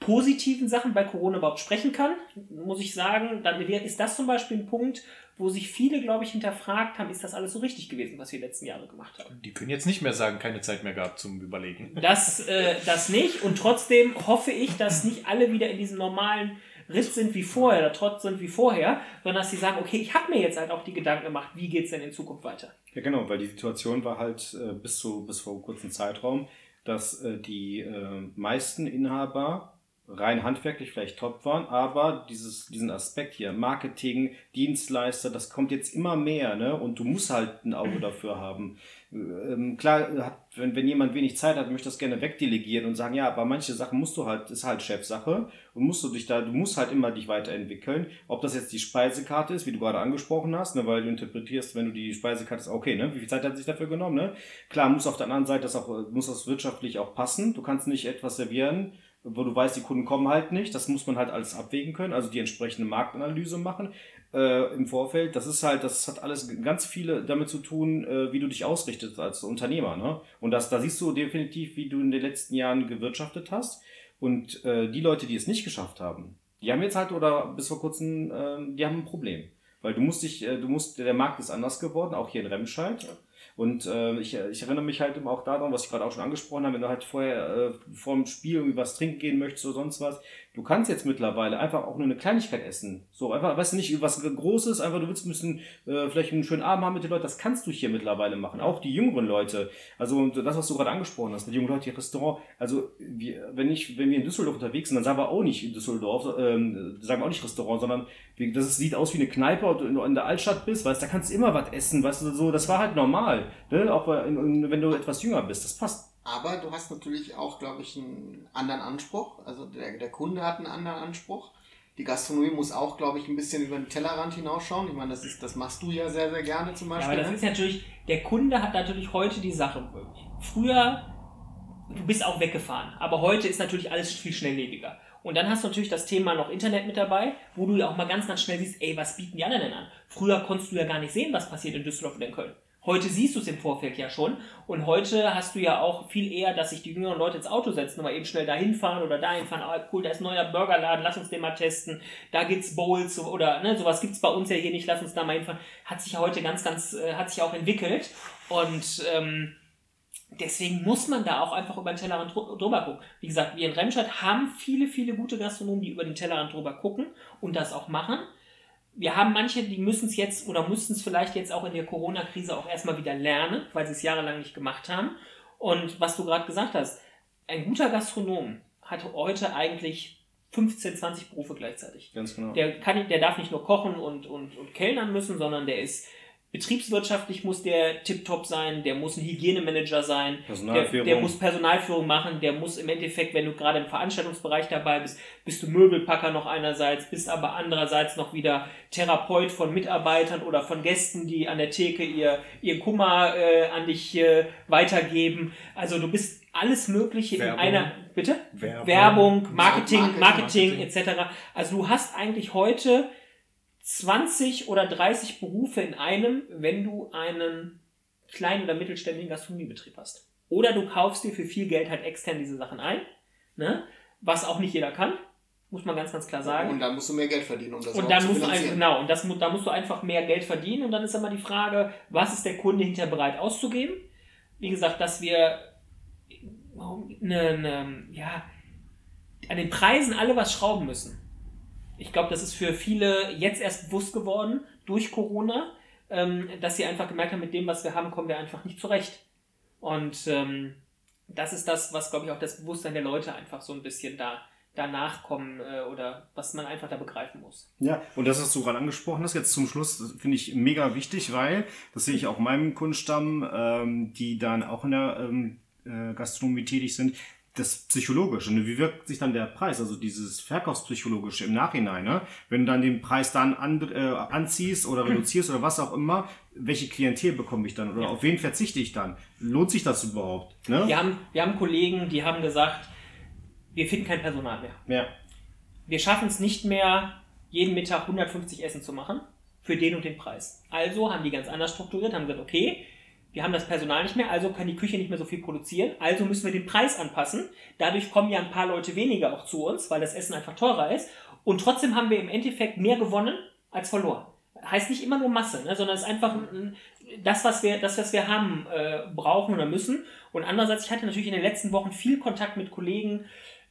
positiven Sachen bei Corona überhaupt sprechen kann, muss ich sagen, dann ist das zum Beispiel ein Punkt, wo sich viele, glaube ich, hinterfragt haben, ist das alles so richtig gewesen, was wir die letzten Jahre gemacht haben. Die können jetzt nicht mehr sagen, keine Zeit mehr gehabt zum Überlegen. Das, äh, das nicht und trotzdem hoffe ich, dass nicht alle wieder in diesem normalen Riss sind wie vorher oder trotz sind wie vorher, sondern dass sie sagen, okay, ich habe mir jetzt halt auch die Gedanken gemacht, wie geht es denn in Zukunft weiter. Ja genau, weil die Situation war halt äh, bis, zu, bis vor einem kurzen Zeitraum, dass äh, die äh, meisten Inhaber rein handwerklich vielleicht top waren, aber dieses, diesen Aspekt hier, Marketing, Dienstleister, das kommt jetzt immer mehr, ne? Und du musst halt ein Auge dafür haben. Ähm, klar, hat, wenn, wenn jemand wenig Zeit hat, möchte das gerne wegdelegieren und sagen, ja, aber manche Sachen musst du halt, ist halt Chefsache und musst du dich da, du musst halt immer dich weiterentwickeln. Ob das jetzt die Speisekarte ist, wie du gerade angesprochen hast, ne, weil du interpretierst, wenn du die Speisekarte ist, okay, ne, wie viel Zeit hat sich dafür genommen, ne? Klar, muss auf der anderen Seite das auch, muss das wirtschaftlich auch passen. Du kannst nicht etwas servieren, wo du weißt, die Kunden kommen halt nicht. Das muss man halt alles abwägen können, also die entsprechende Marktanalyse machen äh, im Vorfeld. Das ist halt, das hat alles ganz viele damit zu tun, äh, wie du dich ausrichtest als Unternehmer. Ne? Und das, da siehst du definitiv, wie du in den letzten Jahren gewirtschaftet hast. Und äh, die Leute, die es nicht geschafft haben, die haben jetzt halt oder bis vor kurzem, äh, die haben ein Problem. Weil du musst dich, äh, du musst, der Markt ist anders geworden, auch hier in Remscheid. Ja. Und äh, ich, ich erinnere mich halt immer auch daran, was ich gerade auch schon angesprochen habe, wenn du halt vorher äh, vor dem Spiel irgendwie was trinken gehen möchtest oder sonst was, du kannst jetzt mittlerweile einfach auch nur eine Kleinigkeit essen. So, einfach, weißt du nicht, was Großes, einfach du willst ein bisschen, äh, vielleicht einen schönen Abend haben mit den Leuten, das kannst du hier mittlerweile machen. Auch die jüngeren Leute. Also das, was du gerade angesprochen hast, die jungen Leute, die Restaurant. Also wir, wenn ich, wenn wir in Düsseldorf unterwegs sind, dann sagen wir auch nicht in Düsseldorf, ähm, sagen wir auch nicht Restaurant, sondern das sieht aus wie eine Kneipe und du in der Altstadt bist, weißt, da kannst du immer was essen, weißt du, so, das war halt normal. Ne? Auch wenn du etwas jünger bist, das passt. Aber du hast natürlich auch, glaube ich, einen anderen Anspruch. Also der, der Kunde hat einen anderen Anspruch. Die Gastronomie muss auch, glaube ich, ein bisschen über den Tellerrand hinausschauen. Ich meine, das, ist, das machst du ja sehr, sehr gerne zum Beispiel. Ja, aber das ist natürlich, der Kunde hat natürlich heute die Sache. Früher, du bist auch weggefahren, aber heute ist natürlich alles viel schnelllebiger. Und dann hast du natürlich das Thema noch Internet mit dabei, wo du ja auch mal ganz, ganz schnell siehst, ey, was bieten die anderen denn an? Früher konntest du ja gar nicht sehen, was passiert in Düsseldorf oder in Köln. Heute siehst du es im Vorfeld ja schon. Und heute hast du ja auch viel eher, dass sich die jüngeren Leute ins Auto setzen und mal eben schnell dahin fahren oder dahin fahren. Ah, cool, da ist ein neuer Burgerladen, lass uns den mal testen. Da gibt's Bowls oder ne, sowas gibt's bei uns ja hier nicht, lass uns da mal hinfahren. Hat sich ja heute ganz, ganz, äh, hat sich auch entwickelt. Und ähm, deswegen muss man da auch einfach über den Tellerrand drüber gucken. Wie gesagt, wir in Remscheid haben viele, viele gute Gastronomen, die über den Tellerrand drüber gucken und das auch machen wir haben manche, die müssen es jetzt oder mussten es vielleicht jetzt auch in der Corona-Krise auch erstmal wieder lernen, weil sie es jahrelang nicht gemacht haben. Und was du gerade gesagt hast, ein guter Gastronom hat heute eigentlich 15, 20 Berufe gleichzeitig. Ganz genau. Der, kann, der darf nicht nur kochen und, und, und kellnern müssen, sondern der ist betriebswirtschaftlich muss der tiptop sein, der muss ein Hygienemanager sein, der, der, muss Personalführung machen, der muss im Endeffekt, wenn du gerade im Veranstaltungsbereich dabei bist, bist du Möbelpacker noch einerseits, bist aber andererseits noch wieder Therapeut von Mitarbeitern oder von Gästen, die an der Theke ihr, ihr Kummer äh, an dich äh, weitergeben. Also du bist alles Mögliche Werbung. in einer, bitte? Werbung, Werbung Marketing, Marketing, Marketing, etc. Also du hast eigentlich heute 20 oder 30 Berufe in einem, wenn du einen kleinen oder mittelständigen Gastronomiebetrieb hast. Oder du kaufst dir für viel Geld halt extern diese Sachen ein. Ne? Was auch nicht jeder kann, muss man ganz, ganz klar sagen. Und dann musst du mehr Geld verdienen, um das Und dann zu musst du finanzieren. genau, und das, da musst du einfach mehr Geld verdienen und dann ist immer die Frage, was ist der Kunde hinterher bereit auszugeben? Wie gesagt, dass wir eine, eine, ja, an den Preisen alle was schrauben müssen. Ich glaube, das ist für viele jetzt erst bewusst geworden durch Corona, ähm, dass sie einfach gemerkt haben, mit dem, was wir haben, kommen wir einfach nicht zurecht. Und ähm, das ist das, was, glaube ich, auch das Bewusstsein der Leute einfach so ein bisschen da danach kommen äh, oder was man einfach da begreifen muss. Ja, und das, was du gerade angesprochen hast, jetzt zum Schluss, finde ich mega wichtig, weil, das sehe ich auch in meinem Kundenstamm, ähm, die dann auch in der ähm, äh, Gastronomie tätig sind, das Psychologische. Ne? Wie wirkt sich dann der Preis, also dieses Verkaufspsychologische im Nachhinein, ne? wenn du dann den Preis dann an, äh, anziehst oder reduzierst oder was auch immer, welche Klientel bekomme ich dann oder Ja. auf wen verzichte ich dann? Lohnt sich das überhaupt? Ne? Wir haben, wir haben Kollegen, die haben gesagt, wir finden kein Personal mehr. ja. Wir schaffen es nicht mehr, jeden Mittag 150 Essen zu machen für den und den Preis. Also haben die ganz anders strukturiert, haben gesagt, okay, wir haben das Personal nicht mehr, also kann die Küche nicht mehr so viel produzieren, also müssen wir den Preis anpassen. Dadurch kommen ja ein paar Leute weniger auch zu uns, weil das Essen einfach teurer ist. Und trotzdem haben wir im Endeffekt mehr gewonnen als verloren. Heißt nicht immer nur Masse, ne, sondern es ist einfach ein- das, was wir, das, was wir haben, äh, brauchen oder müssen. Und andererseits, ich hatte natürlich in den letzten Wochen viel Kontakt mit Kollegen,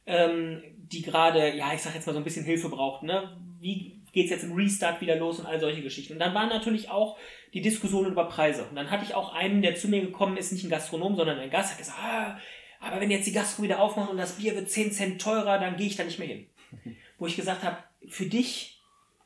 ähm, die gerade, ja, ich sag jetzt mal so ein bisschen Hilfe brauchten. Ne? Wie geht's jetzt im Restart wieder los und all solche Geschichten. Und dann waren natürlich auch die Diskussionen über Preise. Und dann hatte ich auch einen, der zu mir gekommen ist, nicht ein Gastronom, sondern ein Gast, hat gesagt, ah, aber wenn jetzt die Gastro wieder aufmacht und das Bier wird 10 Cent teurer, dann gehe ich da nicht mehr hin. Wo ich gesagt habe, für dich,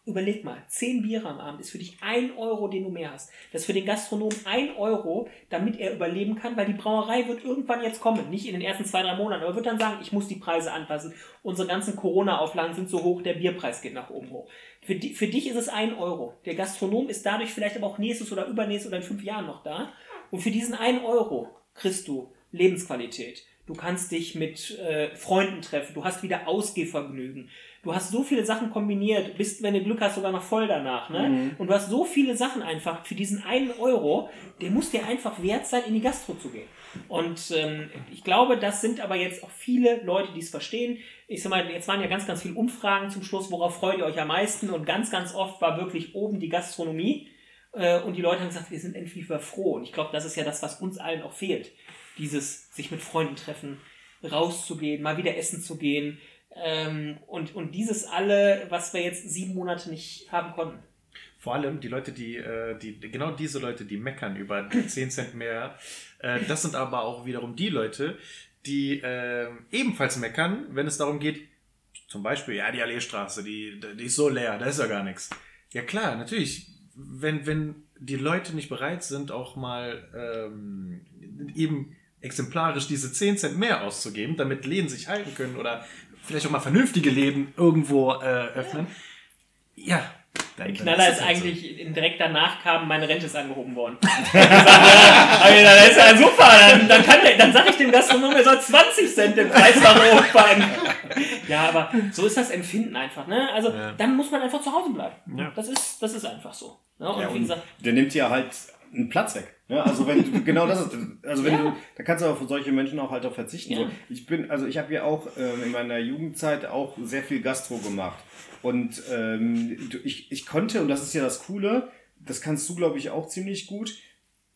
überleg mal, 10 Biere am Abend ist für dich ein Euro, den du mehr hast. Das ist für den Gastronom ein Euro, damit er überleben kann, weil die Brauerei wird irgendwann jetzt kommen. Nicht in den ersten zwei, drei Monaten, aber wird dann sagen, ich muss die Preise anpassen. Unsere ganzen Corona-Auflagen sind so hoch, der Bierpreis geht nach oben hoch. Für, di für dich ist es ein Euro. Der Gastronom ist dadurch vielleicht aber auch nächstes oder übernächstes oder in fünf Jahren noch da. Und für diesen einen Euro kriegst du Lebensqualität. Du kannst dich mit äh, Freunden treffen. Du hast wieder Ausgehvergnügen. Du hast so viele Sachen kombiniert. Bist, wenn du Glück hast, sogar noch voll danach. Ne? Und du hast so viele Sachen einfach für diesen einen Euro. Der muss dir einfach wert sein, in die Gastro zu gehen. Und ähm, ich glaube, das sind aber jetzt auch viele Leute, die es verstehen. Ich sag mal, jetzt waren ja ganz, ganz viele Umfragen zum Schluss. Worauf freut ihr euch am meisten? Und ganz, ganz oft war wirklich oben die Gastronomie. Äh, und die Leute haben gesagt, wir sind endlich wieder froh. Und ich glaube, das ist ja das, was uns allen auch fehlt. Dieses sich mit Freunden treffen, rauszugehen, mal wieder essen zu gehen. Ähm, und, und dieses alle, was wir jetzt sieben Monate nicht haben konnten. Vor allem die Leute, die, äh, die, genau diese Leute, die meckern über 10 Cent mehr, äh, das sind aber auch wiederum die Leute, die äh, ebenfalls meckern, wenn es darum geht, zum Beispiel, ja, die Alleestraße, die, die ist so leer, da ist ja gar nichts. Ja klar, natürlich, wenn, wenn die Leute nicht bereit sind, auch mal ähm, eben exemplarisch diese 10 Cent mehr auszugeben, damit Läden sich halten können oder vielleicht auch mal vernünftige Läden irgendwo äh, öffnen. Ja. Der dann- Knaller dann ist das halt so. eigentlich, in- direkt danach kam, meine Rente ist angehoben worden. Alter, das ist ja super. Dann, dann, kann der, dann sag ich dem Gastronom, er soll 20 Cent den Preis nach oben packen. Ja, aber so ist das Empfinden einfach. Ne? Also Ja. dann muss man einfach zu Hause bleiben. Ja. Das, ist, das ist einfach so. Ne? Und Ja, und gesagt, der nimmt ja halt einen Platz weg. Ja, also wenn du, genau das ist, also wenn Ja. du, da kannst du auf solche Menschen auch halt auch verzichten. Ja. So, ich bin, also ich habe ja auch ähm, in meiner Jugendzeit auch sehr viel Gastro gemacht. Und ähm, ich, ich konnte, und das ist ja das Coole, das kannst du, glaube ich, auch ziemlich gut.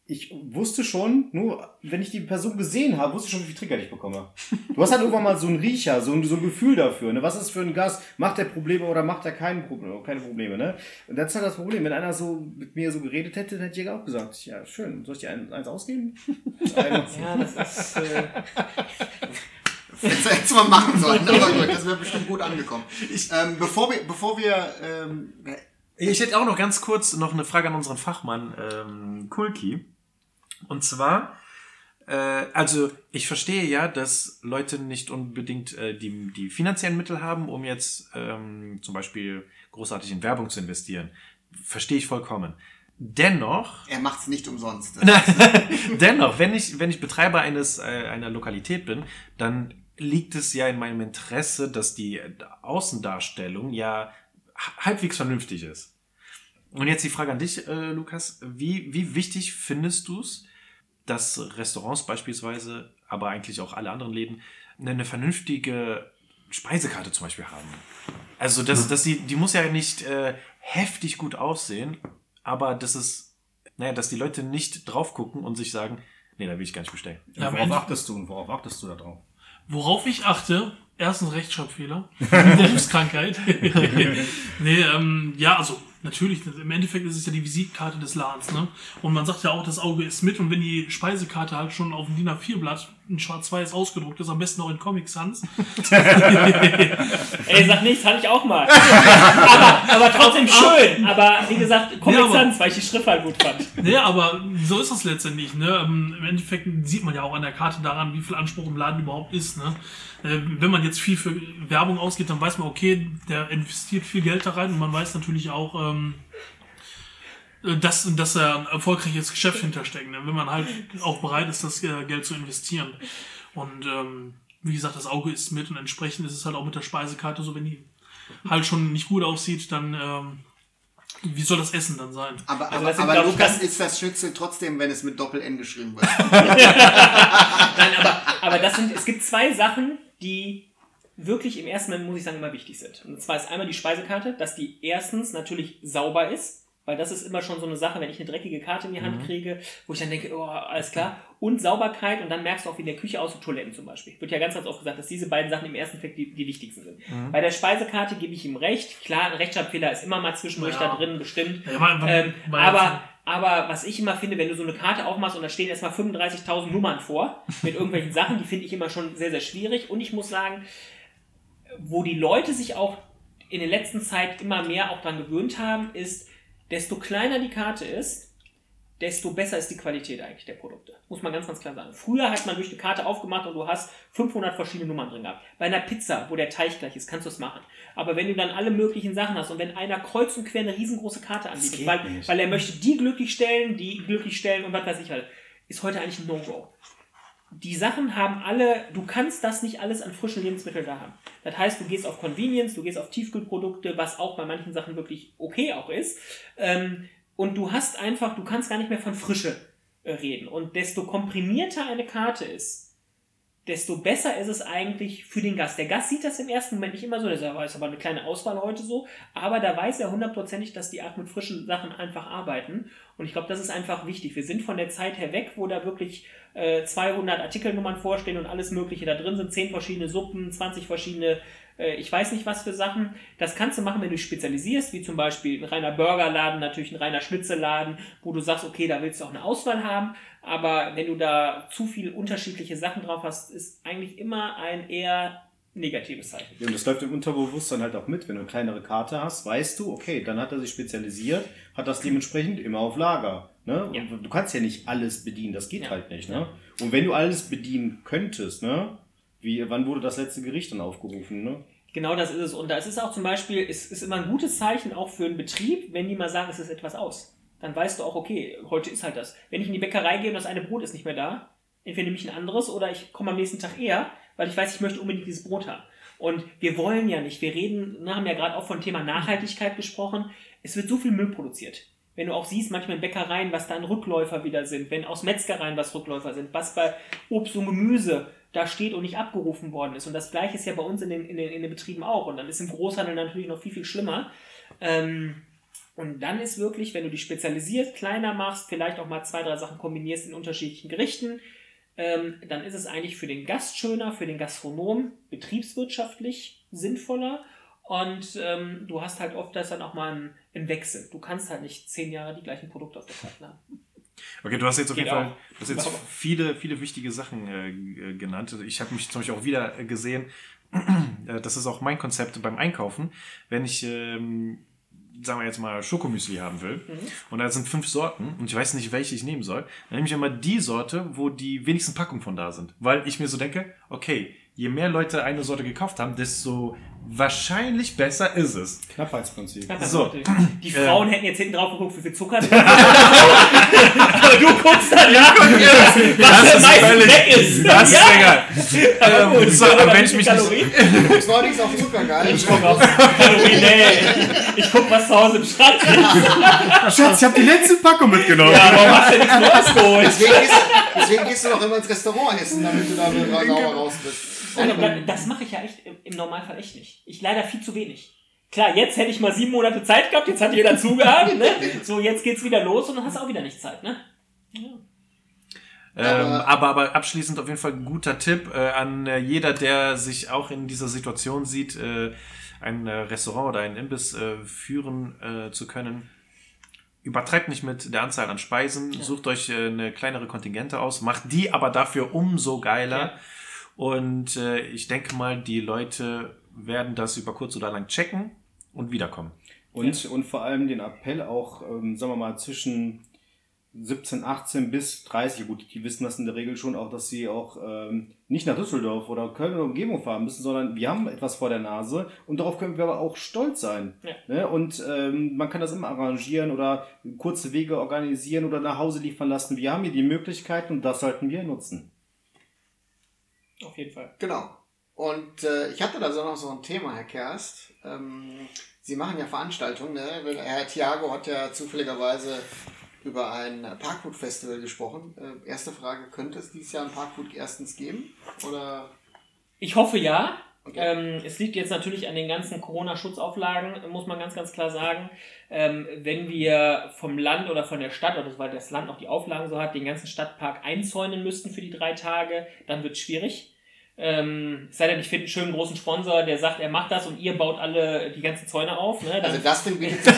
Ich wusste schon, nur wenn ich die Person gesehen habe, wusste ich schon, wie viel Trigger ich bekomme. Du hast halt irgendwann mal so einen Riecher, so ein, so ein Gefühl dafür. Ne? Was ist für ein Gast? Macht der Probleme oder macht er kein Problem, keine Probleme? Ne? Und das ist halt das Problem. Wenn einer so mit mir so geredet hätte, dann hätte ich auch gesagt, ja, schön, soll ich dir ein, eins ausgeben? Ja, das ist. Äh, Hättest du mal machen sollen, aber gut, das wäre bestimmt gut angekommen. ähm, bevor wir, bevor wir ähm, Ich hätte auch noch ganz kurz noch eine Frage an unseren Fachmann ähm, Kulki. Und zwar, äh, also ich verstehe ja, dass Leute nicht unbedingt äh, die, die finanziellen Mittel haben, um jetzt ähm, zum Beispiel großartig in Werbung zu investieren. Verstehe ich vollkommen. Dennoch er macht es nicht umsonst. Dennoch, wenn ich, wenn ich Betreiber eines, äh, einer Lokalität bin, dann liegt es ja in meinem Interesse, dass die Außendarstellung ja halbwegs vernünftig ist. Und jetzt die Frage an dich, äh, Lukas. Wie, wie wichtig findest du es, dass Restaurants beispielsweise, aber eigentlich auch alle anderen Läden, eine vernünftige Speisekarte zum Beispiel haben. Also, dass, dass die, die muss ja nicht äh, heftig gut aussehen, aber das ist, naja, dass die Leute nicht drauf gucken und sich sagen, nee, da will ich gar nicht bestellen. Ja, worauf achtest du und worauf achtest du da drauf? Worauf ich achte, erstens Rechtschreibfehler, Berufskrankheit. nee, ähm, ja, also natürlich, im Endeffekt ist es ja die Visitkarte des Ladens, ne? Und man sagt ja auch, das Auge ist mit und wenn die Speisekarte halt schon auf dem DIN A4-Blatt in schwarz-weiß ausgedruckt ist, am besten auch in Comic Sans. Ey, sag nichts, hatte ich auch mal. aber, aber trotzdem schön. Aber wie gesagt, Comic Ja, Sans, weil ich die Schrift halt gut fand. Nee, aber so ist es letztendlich. Ne? Ähm, Im Endeffekt sieht man ja auch an der Karte daran, wie viel Anspruch im Laden überhaupt ist. Ne? Äh, Wenn man jetzt viel für Werbung ausgeht, dann weiß man, okay, der investiert viel Geld da rein und man weiß natürlich auch, ähm, äh, dass, dass da ein erfolgreiches Geschäft hintersteckt. Ne? Wenn man halt auch bereit ist, das äh, Geld zu investieren. Und ähm, wie gesagt, das Auge ist mit und entsprechend ist es halt auch mit der Speisekarte so, wenn die halt schon nicht gut aussieht, dann ähm, wie soll das Essen dann sein? Aber, Also aber, sind, aber Lukas ist das Schnitzel trotzdem, wenn es mit Doppel-N geschrieben wird. Nein, aber, aber das sind, es gibt zwei Sachen, die wirklich im ersten Moment, muss ich sagen, immer wichtig sind. Und zwar ist einmal die Speisekarte, dass die erstens natürlich sauber ist, weil das ist immer schon so eine Sache, wenn ich eine dreckige Karte in die Hand kriege, wo ich dann denke, oh, alles klar. Und Sauberkeit und dann merkst du auch, wie in der Küche aussieht, Toiletten zum Beispiel. Wird ja ganz, ganz oft gesagt, dass diese beiden Sachen im ersten Effekt die, die wichtigsten sind. Bei der Speisekarte gebe ich ihm recht. Klar, ein Rechtschreibfehler ist immer mal zwischendurch Ja. da drin, bestimmt. Ja, weil- weil- Ähm, aber, aber was ich immer finde, wenn du so eine Karte aufmachst und da stehen erstmal 35.000 Nummern vor mit irgendwelchen Sachen, die finde ich immer schon sehr, sehr schwierig. Und ich muss sagen, wo die Leute sich auch in der letzten Zeit immer mehr auch dran gewöhnt haben, ist, desto kleiner die Karte ist, desto besser ist die Qualität eigentlich der Produkte. Muss man ganz, ganz klar sagen. Früher hat man durch die Karte aufgemacht und du hast 500 verschiedene Nummern drin gehabt. Bei einer Pizza, wo der Teig gleich ist, kannst du es machen. Aber wenn du dann alle möglichen Sachen hast und wenn einer kreuz und quer eine riesengroße Karte anbietet, weil, weil er möchte die glücklich stellen, die glücklich stellen und was weiß ich halt, ist heute eigentlich ein No-Go die Sachen haben alle, du kannst das nicht alles an frischen Lebensmitteln da haben. Das heißt, du gehst auf Convenience, du gehst auf Tiefkühlprodukte, was auch bei manchen Sachen wirklich okay auch ist. Ähm, und du hast einfach, du kannst gar nicht mehr von Frische äh, reden. Und desto komprimierter eine Karte ist, desto besser ist es eigentlich für den Gast. Der Gast sieht das im ersten Moment nicht immer so, der sagt, "Oh, ist aber eine kleine Auswahl heute so, aber da weiß er hundertprozentig, dass die Art mit frischen Sachen einfach arbeiten. Und ich glaube, das ist einfach wichtig. Wir sind von der Zeit her weg, wo da wirklich äh, 200 Artikelnummern vorstehen und alles Mögliche da drin sind, 10 verschiedene Suppen, 20 verschiedene, äh, ich weiß nicht was für Sachen. Das kannst du machen, wenn du dich spezialisierst, wie zum Beispiel ein reiner Burgerladen, natürlich ein reiner Schnitzelladen, wo du sagst, okay, da willst du auch eine Auswahl haben, aber wenn du da zu viel unterschiedliche Sachen drauf hast, ist eigentlich immer ein eher negatives Zeichen. Ja, und das läuft im Unterbewusstsein halt auch mit. Wenn du eine kleinere Karte hast, weißt du, okay, dann hat er sich spezialisiert, hat das dementsprechend immer auf Lager. Ne? Ja. Und du kannst ja nicht alles bedienen, das geht Ja. halt nicht. Ne? Und wenn du alles bedienen könntest, ne? Wie, wann wurde das letzte Gericht dann aufgerufen? Ne? Genau das ist es. Und da ist es auch zum Beispiel, es ist immer ein gutes Zeichen auch für einen Betrieb, wenn die mal sagen, es ist etwas aus. Dann weißt du auch, okay, heute ist halt das. Wenn ich in die Bäckerei gehe und das eine Brot ist nicht mehr da, entweder nehme ich ein anderes oder ich komme am nächsten Tag eher, weil ich weiß, ich möchte unbedingt dieses Brot haben. Und wir wollen ja nicht, wir reden, ne, haben ja gerade auch von Thema Nachhaltigkeit gesprochen, es wird so viel Müll produziert. Wenn du auch siehst, manchmal in Bäckereien, was da an Rückläufer wieder sind, wenn aus Metzgereien was Rückläufer sind, was bei Obst und Gemüse da steht und nicht abgerufen worden ist. Und das gleiche ist ja bei uns in den, in den, in den Betrieben auch. Und dann ist im Großhandel natürlich noch viel, viel schlimmer. Ähm, und dann ist wirklich, wenn du dich spezialisiert, kleiner machst, vielleicht auch mal zwei, drei Sachen kombinierst in unterschiedlichen Gerichten, ähm, dann ist es eigentlich für den Gast schöner, für den Gastronom betriebswirtschaftlich sinnvoller. Und ähm, du hast halt oft das dann auch mal einen Wechsel. Du kannst halt nicht zehn Jahre die gleichen Produkte auf der Karte haben. Okay, du hast jetzt auf Geht jeden Fall auch. du hast jetzt viele, viele wichtige Sachen äh, g- genannt. Also Ich habe mich zum Beispiel auch wieder äh, gesehen, äh, das ist auch mein Konzept beim Einkaufen, wenn ich, ähm, sagen wir jetzt mal, Schokomüsli haben will. Und da sind fünf Sorten und ich weiß nicht, welche ich nehmen soll, dann nehme ich immer die Sorte, wo die wenigsten Packungen von da sind. Weil ich mir so denke, okay, je mehr Leute eine Sorte gekauft haben, desto Wahrscheinlich besser ist es. Knappheitsprinzip. So. Die Frauen hätten jetzt hinten drauf geguckt, wie viel Zucker drin ist. Aber du guckst dann ja, was Das meisten völlig, weg ist. das ist ja. egal. Ähm, so, aber wenn ich mich nicht, Kalorien? Du guckst neulich auf Zucker, geil. Ich guck auf Kalorien, nee. Ich guck, was zu Hause im Schrank ist. Schatz, ich habe die letzte Packung mitgenommen. Ja, warum hast du nichts Neues geholt? Deswegen gehst, deswegen gehst du doch immer ins Restaurant essen, damit du da wieder sauber raus bist. Nein, aber das mache ich ja echt im- im Normalfall echt nicht. Ich leider viel zu wenig. Klar, jetzt hätte ich mal sieben Monate Zeit gehabt, jetzt hat jeder zugehabt, ne? So, jetzt geht's wieder los und dann hast du auch wieder nicht Zeit, ne? ähm, aber, aber abschließend auf jeden Fall ein guter Tipp äh, an äh, jeder, der sich auch in dieser Situation sieht, äh, ein äh, Restaurant oder einen Imbiss äh, führen äh, zu können. Übertreibt nicht mit der Anzahl an Speisen, sucht euch äh, eine kleinere Kontingente aus, macht die aber dafür umso geiler. Ja. Und äh, ich denke mal, die Leute werden das über kurz oder lang checken und wiederkommen. Und, und vor allem den Appell auch, ähm, sagen wir mal, zwischen 17, 18 bis 30, gut, die wissen das in der Regel schon auch, dass sie auch ähm, nicht nach Düsseldorf oder Köln oder Umgebung fahren müssen, sondern wir haben etwas vor der Nase und darauf können wir aber auch stolz sein. Ja. Ne? Und ähm, man kann das immer arrangieren oder kurze Wege organisieren oder nach Hause liefern lassen. Wir haben hier die Möglichkeiten und das sollten wir nutzen. Auf jeden Fall. Genau. Und äh, ich hatte da so noch so ein Thema, Herr Kerst. Ähm, Sie machen ja Veranstaltungen, ne? Herr Thiago hat ja zufälligerweise über ein Parkfood-Festival gesprochen. Äh, erste Frage, könnte es dieses Jahr ein Parkfood erstens geben? Oder Ich hoffe ja. Okay. Ähm, es liegt jetzt natürlich an den ganzen Corona-Schutzauflagen, muss man ganz, ganz klar sagen. Ähm, wenn wir vom Land oder von der Stadt, oder weil das Land auch die Auflagen so hat, den ganzen Stadtpark einzäunen müssten für die drei Tage, dann wird es schwierig. Ähm, es sei denn, ich finde einen schönen großen Sponsor, der sagt, er macht das und ihr baut alle die ganzen Zäune auf. Ne? Dann, also Dustin bietet sich.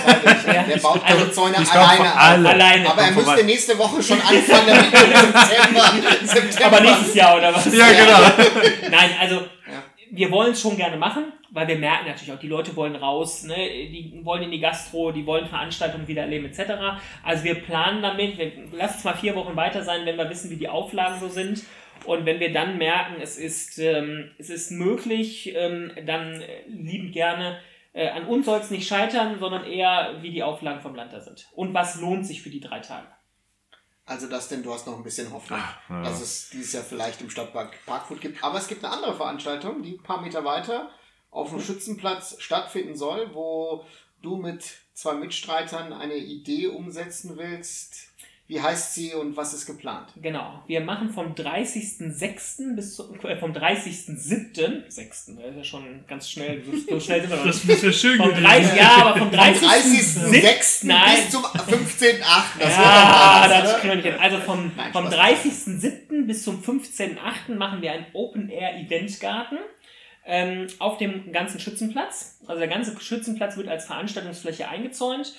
Ja, Der baut also, also, Zäune alleine alle. alleine. Aber er vorbei. müsste nächste Woche schon anfangen damit im September. September. Aber nächstes Jahr oder was? Ja, genau. Nein, also wir wollen es schon gerne machen, weil wir merken natürlich auch, die Leute wollen raus, ne? die wollen in die Gastro, die wollen Veranstaltungen wieder erleben etc. Also wir planen damit, wir, lass es mal vier Wochen weiter sein, wenn wir wissen, wie die Auflagen so sind. Und wenn wir dann merken, es ist, ähm, es ist möglich, ähm, dann äh, liebend gerne. Äh, an uns soll es nicht scheitern, sondern eher, wie die Auflagen vom Land da sind. Und was lohnt sich für die drei Tage. Also Dustin, du hast noch ein bisschen Hoffnung, Ah, ja. dass es dieses Jahr vielleicht im Stadtpark Parkfood gibt. Aber es gibt eine andere Veranstaltung, die ein paar Meter weiter auf dem Schützenplatz stattfinden soll, wo du mit zwei Mitstreitern eine Idee umsetzen willst. Wie heißt sie und was ist geplant? Genau. Wir machen vom 30.06. bis zu, äh, vom 30.07. 6. Das ist ja schon ganz schnell. So, so schnell sind wir noch Das ist ja schön Vom gewesen. 30, ja, aber vom 30.06. Nein. bis zum 15.08. Das Ja, wird das kriegen wir nicht hin. Also vom, Nein, vom Spaß. 30.07. bis zum 15.08. machen wir einen Open-Air-Eventgarten ähm, auf dem ganzen Schützenplatz. Also der ganze Schützenplatz wird als Veranstaltungsfläche eingezäunt.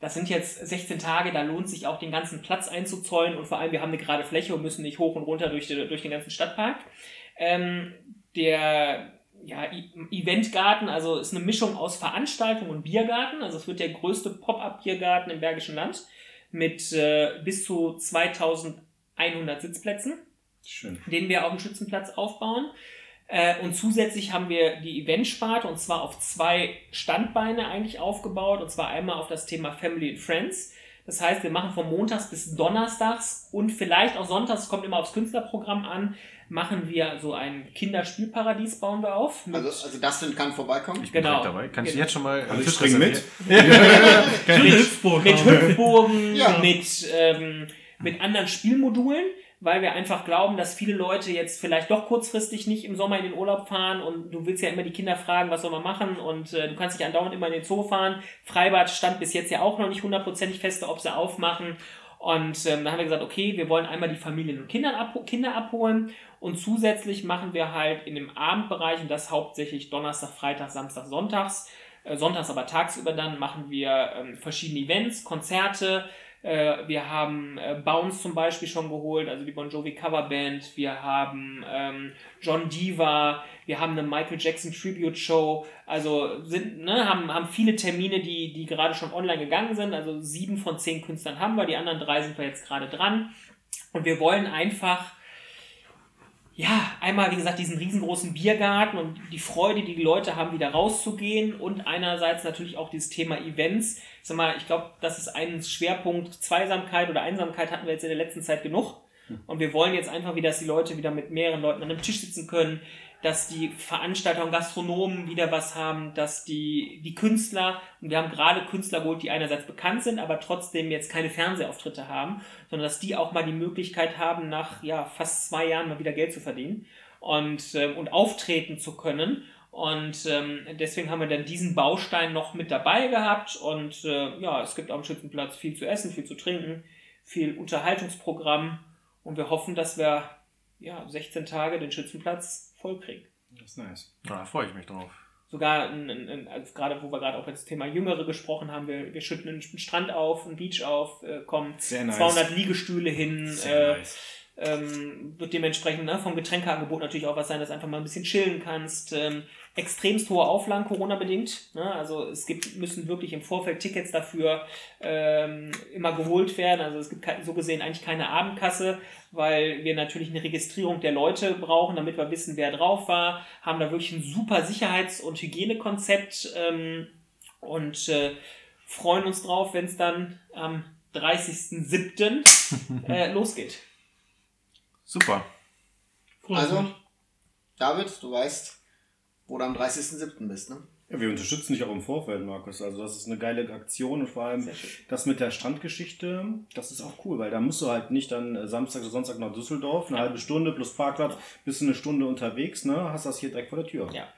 Das sind jetzt 16 Tage, da lohnt sich auch den ganzen Platz einzuzäunen und vor allem wir haben eine gerade Fläche und müssen nicht hoch und runter durch, die, durch den ganzen Stadtpark. Ähm, der ja, I- Eventgarten, also ist eine Mischung aus Veranstaltung und Biergarten. Also es wird der größte Pop-up-Biergarten im Bergischen Land mit äh, bis zu 2100 Sitzplätzen, Schön. den wir auf dem Schützenplatz aufbauen. Äh, und zusätzlich haben wir die Eventsparte und zwar auf zwei Standbeine eigentlich aufgebaut. Und zwar einmal auf das Thema Family and Friends. Das heißt, wir machen von Montags bis Donnerstags und vielleicht auch Sonntags, kommt immer aufs Künstlerprogramm an, machen wir so ein Kinderspielparadies, bauen wir auf. mit- Also, also Dustin kann vorbeikommen. Ich bin Genau. dabei. Kann ich Genau. jetzt schon mal Also am ich Tisch spring mit. mit haben. Hüpfburgen, Ja. mit, ähm, mit anderen Spielmodulen, weil wir einfach glauben, dass viele Leute jetzt vielleicht doch kurzfristig nicht im Sommer in den Urlaub fahren und du willst ja immer die Kinder fragen, was soll man machen und äh, du kannst nicht andauernd immer in den Zoo fahren. Freibad stand bis jetzt ja auch noch nicht hundertprozentig fest, ob sie aufmachen. Und ähm, da haben wir gesagt, okay, wir wollen einmal die Familien und Kinder, abho Kinder abholen und zusätzlich machen wir halt in dem Abendbereich, und das hauptsächlich Donnerstag, Freitag, Samstag, Sonntags, äh, sonntags aber tagsüber dann machen wir ähm, verschiedene Events, Konzerte. Äh, wir haben äh, Bounce zum Beispiel schon geholt, also die Bon Jovi Coverband. Wir haben ähm, John Diva. Wir haben eine Michael Jackson Tribute Show. Also sind, ne, haben, haben viele Termine, die, die gerade schon online gegangen sind. Also sieben von zehn Künstlern haben wir, die anderen drei sind wir jetzt gerade dran. Und wir wollen einfach ja, einmal, wie gesagt, diesen riesengroßen Biergarten und die Freude, die die Leute haben, wieder rauszugehen und einerseits natürlich auch dieses Thema Events. Ich sag mal, ich glaube, das ist ein Schwerpunkt. Zweisamkeit oder Einsamkeit hatten wir jetzt in der letzten Zeit genug. Und wir wollen jetzt einfach wieder, dass die Leute wieder mit mehreren Leuten an einem Tisch sitzen können, dass die Veranstalter und Gastronomen wieder was haben, dass die, die Künstler, und wir haben gerade Künstler geholt, die einerseits bekannt sind, aber trotzdem jetzt keine Fernsehauftritte haben, sondern dass die auch mal die Möglichkeit haben, nach ja, fast zwei Jahren mal wieder Geld zu verdienen und, äh, und auftreten zu können. Und ähm, deswegen haben wir dann diesen Baustein noch mit dabei gehabt. Und äh, ja, es gibt am Schützenplatz viel zu essen, viel zu trinken, viel Unterhaltungsprogramm. Und wir hoffen, dass wir ja, 16 Tage den Schützenplatz vollkriegen. Das ist nice. Ja, da freue ich mich drauf. Sogar, ein, ein, also gerade wo wir gerade auch über das Thema Jüngere gesprochen haben, wir, wir schütten einen Strand auf, einen Beach auf, äh, kommen Sehr nice. 200 Liegestühle hin, Sehr äh, nice. ähm, wird dementsprechend ne, vom Getränkeangebot natürlich auch was sein, dass du einfach mal ein bisschen chillen kannst. Ähm, extremst hohe Auflagen Corona-bedingt. Ne? Also es gibt, müssen wirklich im Vorfeld Tickets dafür ähm, immer geholt werden. Also es gibt so gesehen eigentlich keine Abendkasse, weil wir natürlich eine Registrierung der Leute brauchen, damit wir wissen, wer drauf war. Haben da wirklich ein super Sicherheits- und Hygienekonzept ähm, und äh, freuen uns drauf, wenn es dann am 30.07. äh, losgeht. Super. Also. David, du weißt, wo du am 30.07. bist, ne? Ja, wir unterstützen dich auch im Vorfeld, Markus. Also das ist eine geile Aktion und vor allem das mit der Strandgeschichte, das ist auch cool, weil da musst du halt nicht dann äh, Samstag oder Sonntag nach Düsseldorf, eine halbe Stunde plus Parkplatz, bist du eine Stunde unterwegs, ne? Hast das hier direkt vor der Tür. Ja.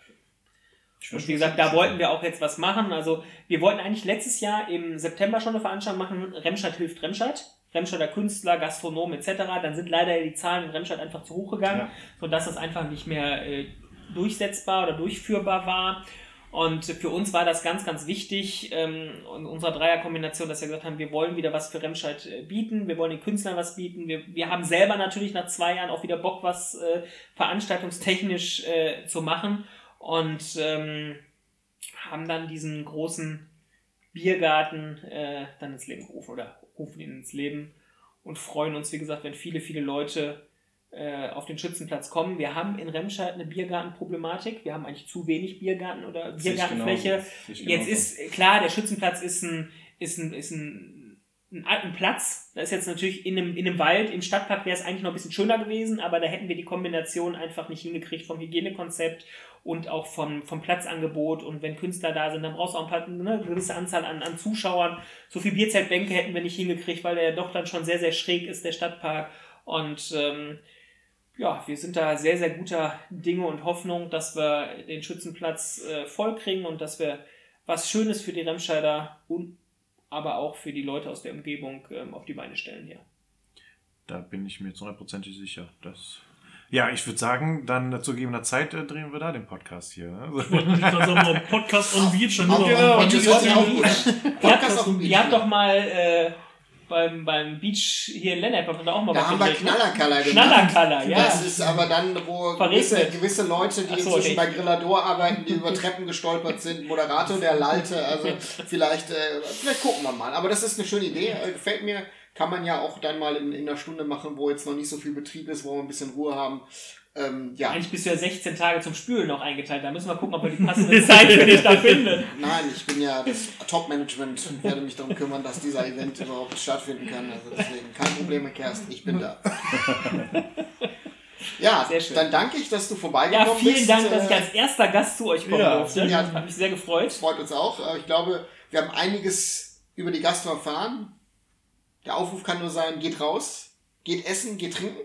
Und wie gesagt, da wollten wir auch jetzt was machen. Also wir wollten eigentlich letztes Jahr im September schon eine Veranstaltung machen. Remscheid hilft Remscheid. Remscheider Künstler, Gastronomen etc. Dann sind leider die Zahlen in Remscheid einfach zu hoch gegangen, Ja. sodass das einfach nicht mehr äh, durchsetzbar oder durchführbar war. Und für uns war das ganz, ganz wichtig ähm, in unserer Dreierkombination, dass wir gesagt haben, wir wollen wieder was für Remscheid äh, bieten, wir wollen den Künstlern was bieten. Wir, wir haben selber natürlich nach zwei Jahren auch wieder Bock, was äh, veranstaltungstechnisch äh, zu machen und ähm, haben dann diesen großen Biergarten äh, dann ins Leben gerufen oder rufen ihn ins Leben und freuen uns, wie gesagt, wenn viele, viele Leute auf den Schützenplatz kommen. Wir haben in Remscheid eine Biergartenproblematik. Wir haben eigentlich zu wenig Biergarten oder Biergartenfläche. ich Jetzt ist klar, der Schützenplatz ist ein, ist ein, ist ein, ein, ein Platz. Da ist jetzt natürlich in einem, in einem Wald, im Stadtpark wäre es eigentlich noch ein bisschen schöner gewesen, aber da hätten wir die Kombination einfach nicht hingekriegt vom Hygienekonzept und auch vom, vom Platzangebot. Und wenn Künstler da sind, dann brauchst du auch ein paar, ne, eine gewisse Anzahl an, an Zuschauern. So viel Bierzeltbänke hätten wir nicht hingekriegt, weil der doch dann schon sehr, sehr schräg ist, der Stadtpark. Und ähm, ja, wir sind da sehr, sehr guter Dinge und Hoffnung, dass wir den Schützenplatz äh, voll kriegen und dass wir was Schönes für die Remscheider und aber auch für die Leute aus der Umgebung ähm, auf die Beine stellen hier. Da bin ich mir jetzt hundertprozentig sicher. Dass ja, ich würde sagen, dann zu gegebener Zeit äh, drehen wir da den Podcast hier. ne? Ich wollte nicht gerade sagen, mal Podcast on Beach, dann nur genau, on habt, Podcast dem Beach. ihr habt doch mal äh, beim, beim Beach hier in Lennart habt ihr da auch mal Da was haben wir ne? Knallerkaller gemacht. Knallerkaller, ja. Das ist aber dann, wo gewisse, gewisse Leute, die so, inzwischen nee. bei Grillador arbeiten, die über Treppen gestolpert sind, Moderator, der Lalte, also vielleicht, äh, vielleicht gucken wir mal. Aber das ist eine schöne Idee, äh, gefällt mir. Kann man ja auch dann mal in, in einer Stunde machen, wo jetzt noch nicht so viel Betrieb ist, wo wir ein bisschen Ruhe haben. Ähm, ja, Eigentlich bist du ja 16 Tage zum Spülen noch eingeteilt. Da müssen wir gucken, ob wir die passende Zeit für dich da finden. nein, ich bin ja das Top-Management und werde mich darum kümmern, dass dieser Event überhaupt stattfinden kann. Also deswegen kein Problem, Kerst, ich bin da. Ja, Sehr schön. dann danke ich, dass du Ja, vorbeigekommen vielen bist. Dank, dass Äh, ich als erster Gast zu euch kommen Ja, durfte. ja. Hat mich sehr gefreut. Freut uns auch. Äh, Ich glaube, wir haben einiges über die Gastro erfahren. Der Aufruf kann nur sein, geht raus, geht essen, geht trinken,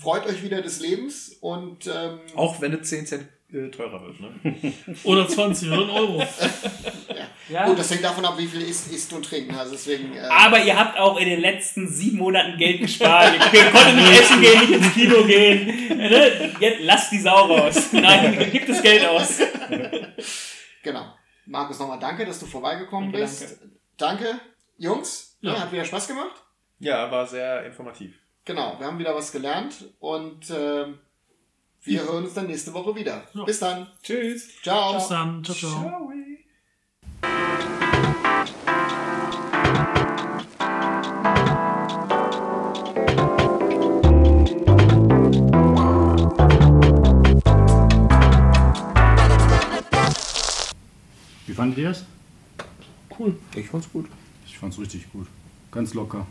freut euch wieder des Lebens und ähm, Auch wenn es 10 Cent äh, teurer wird. Ne? Oder 20 oder Euro. Ja. gut, das hängt davon ab, wie viel isst, isst und trinken. Also deswegen, äh, Aber ihr habt auch in den letzten sieben Monaten Geld gespart. Ihr konntet nicht essen gehen, nicht ins Kino gehen. Ne? Jetzt lasst die Sau raus. Nein, gibt das Geld aus. genau. Markus, nochmal danke, dass du vorbeigekommen Danke, bist. Danke, Jungs. Ja. Ja. hat wieder Spaß gemacht. Ja, war sehr informativ. Genau, wir haben wieder was gelernt und äh, wir hören uns dann nächste Woche wieder. Ja. Bis dann. Tschüss. Ciao. Bis dann. Ciao, ciao. ciao. Wie fandet ihr es? Cool. Ich fand's gut. Ich fand's richtig gut. Ganz locker.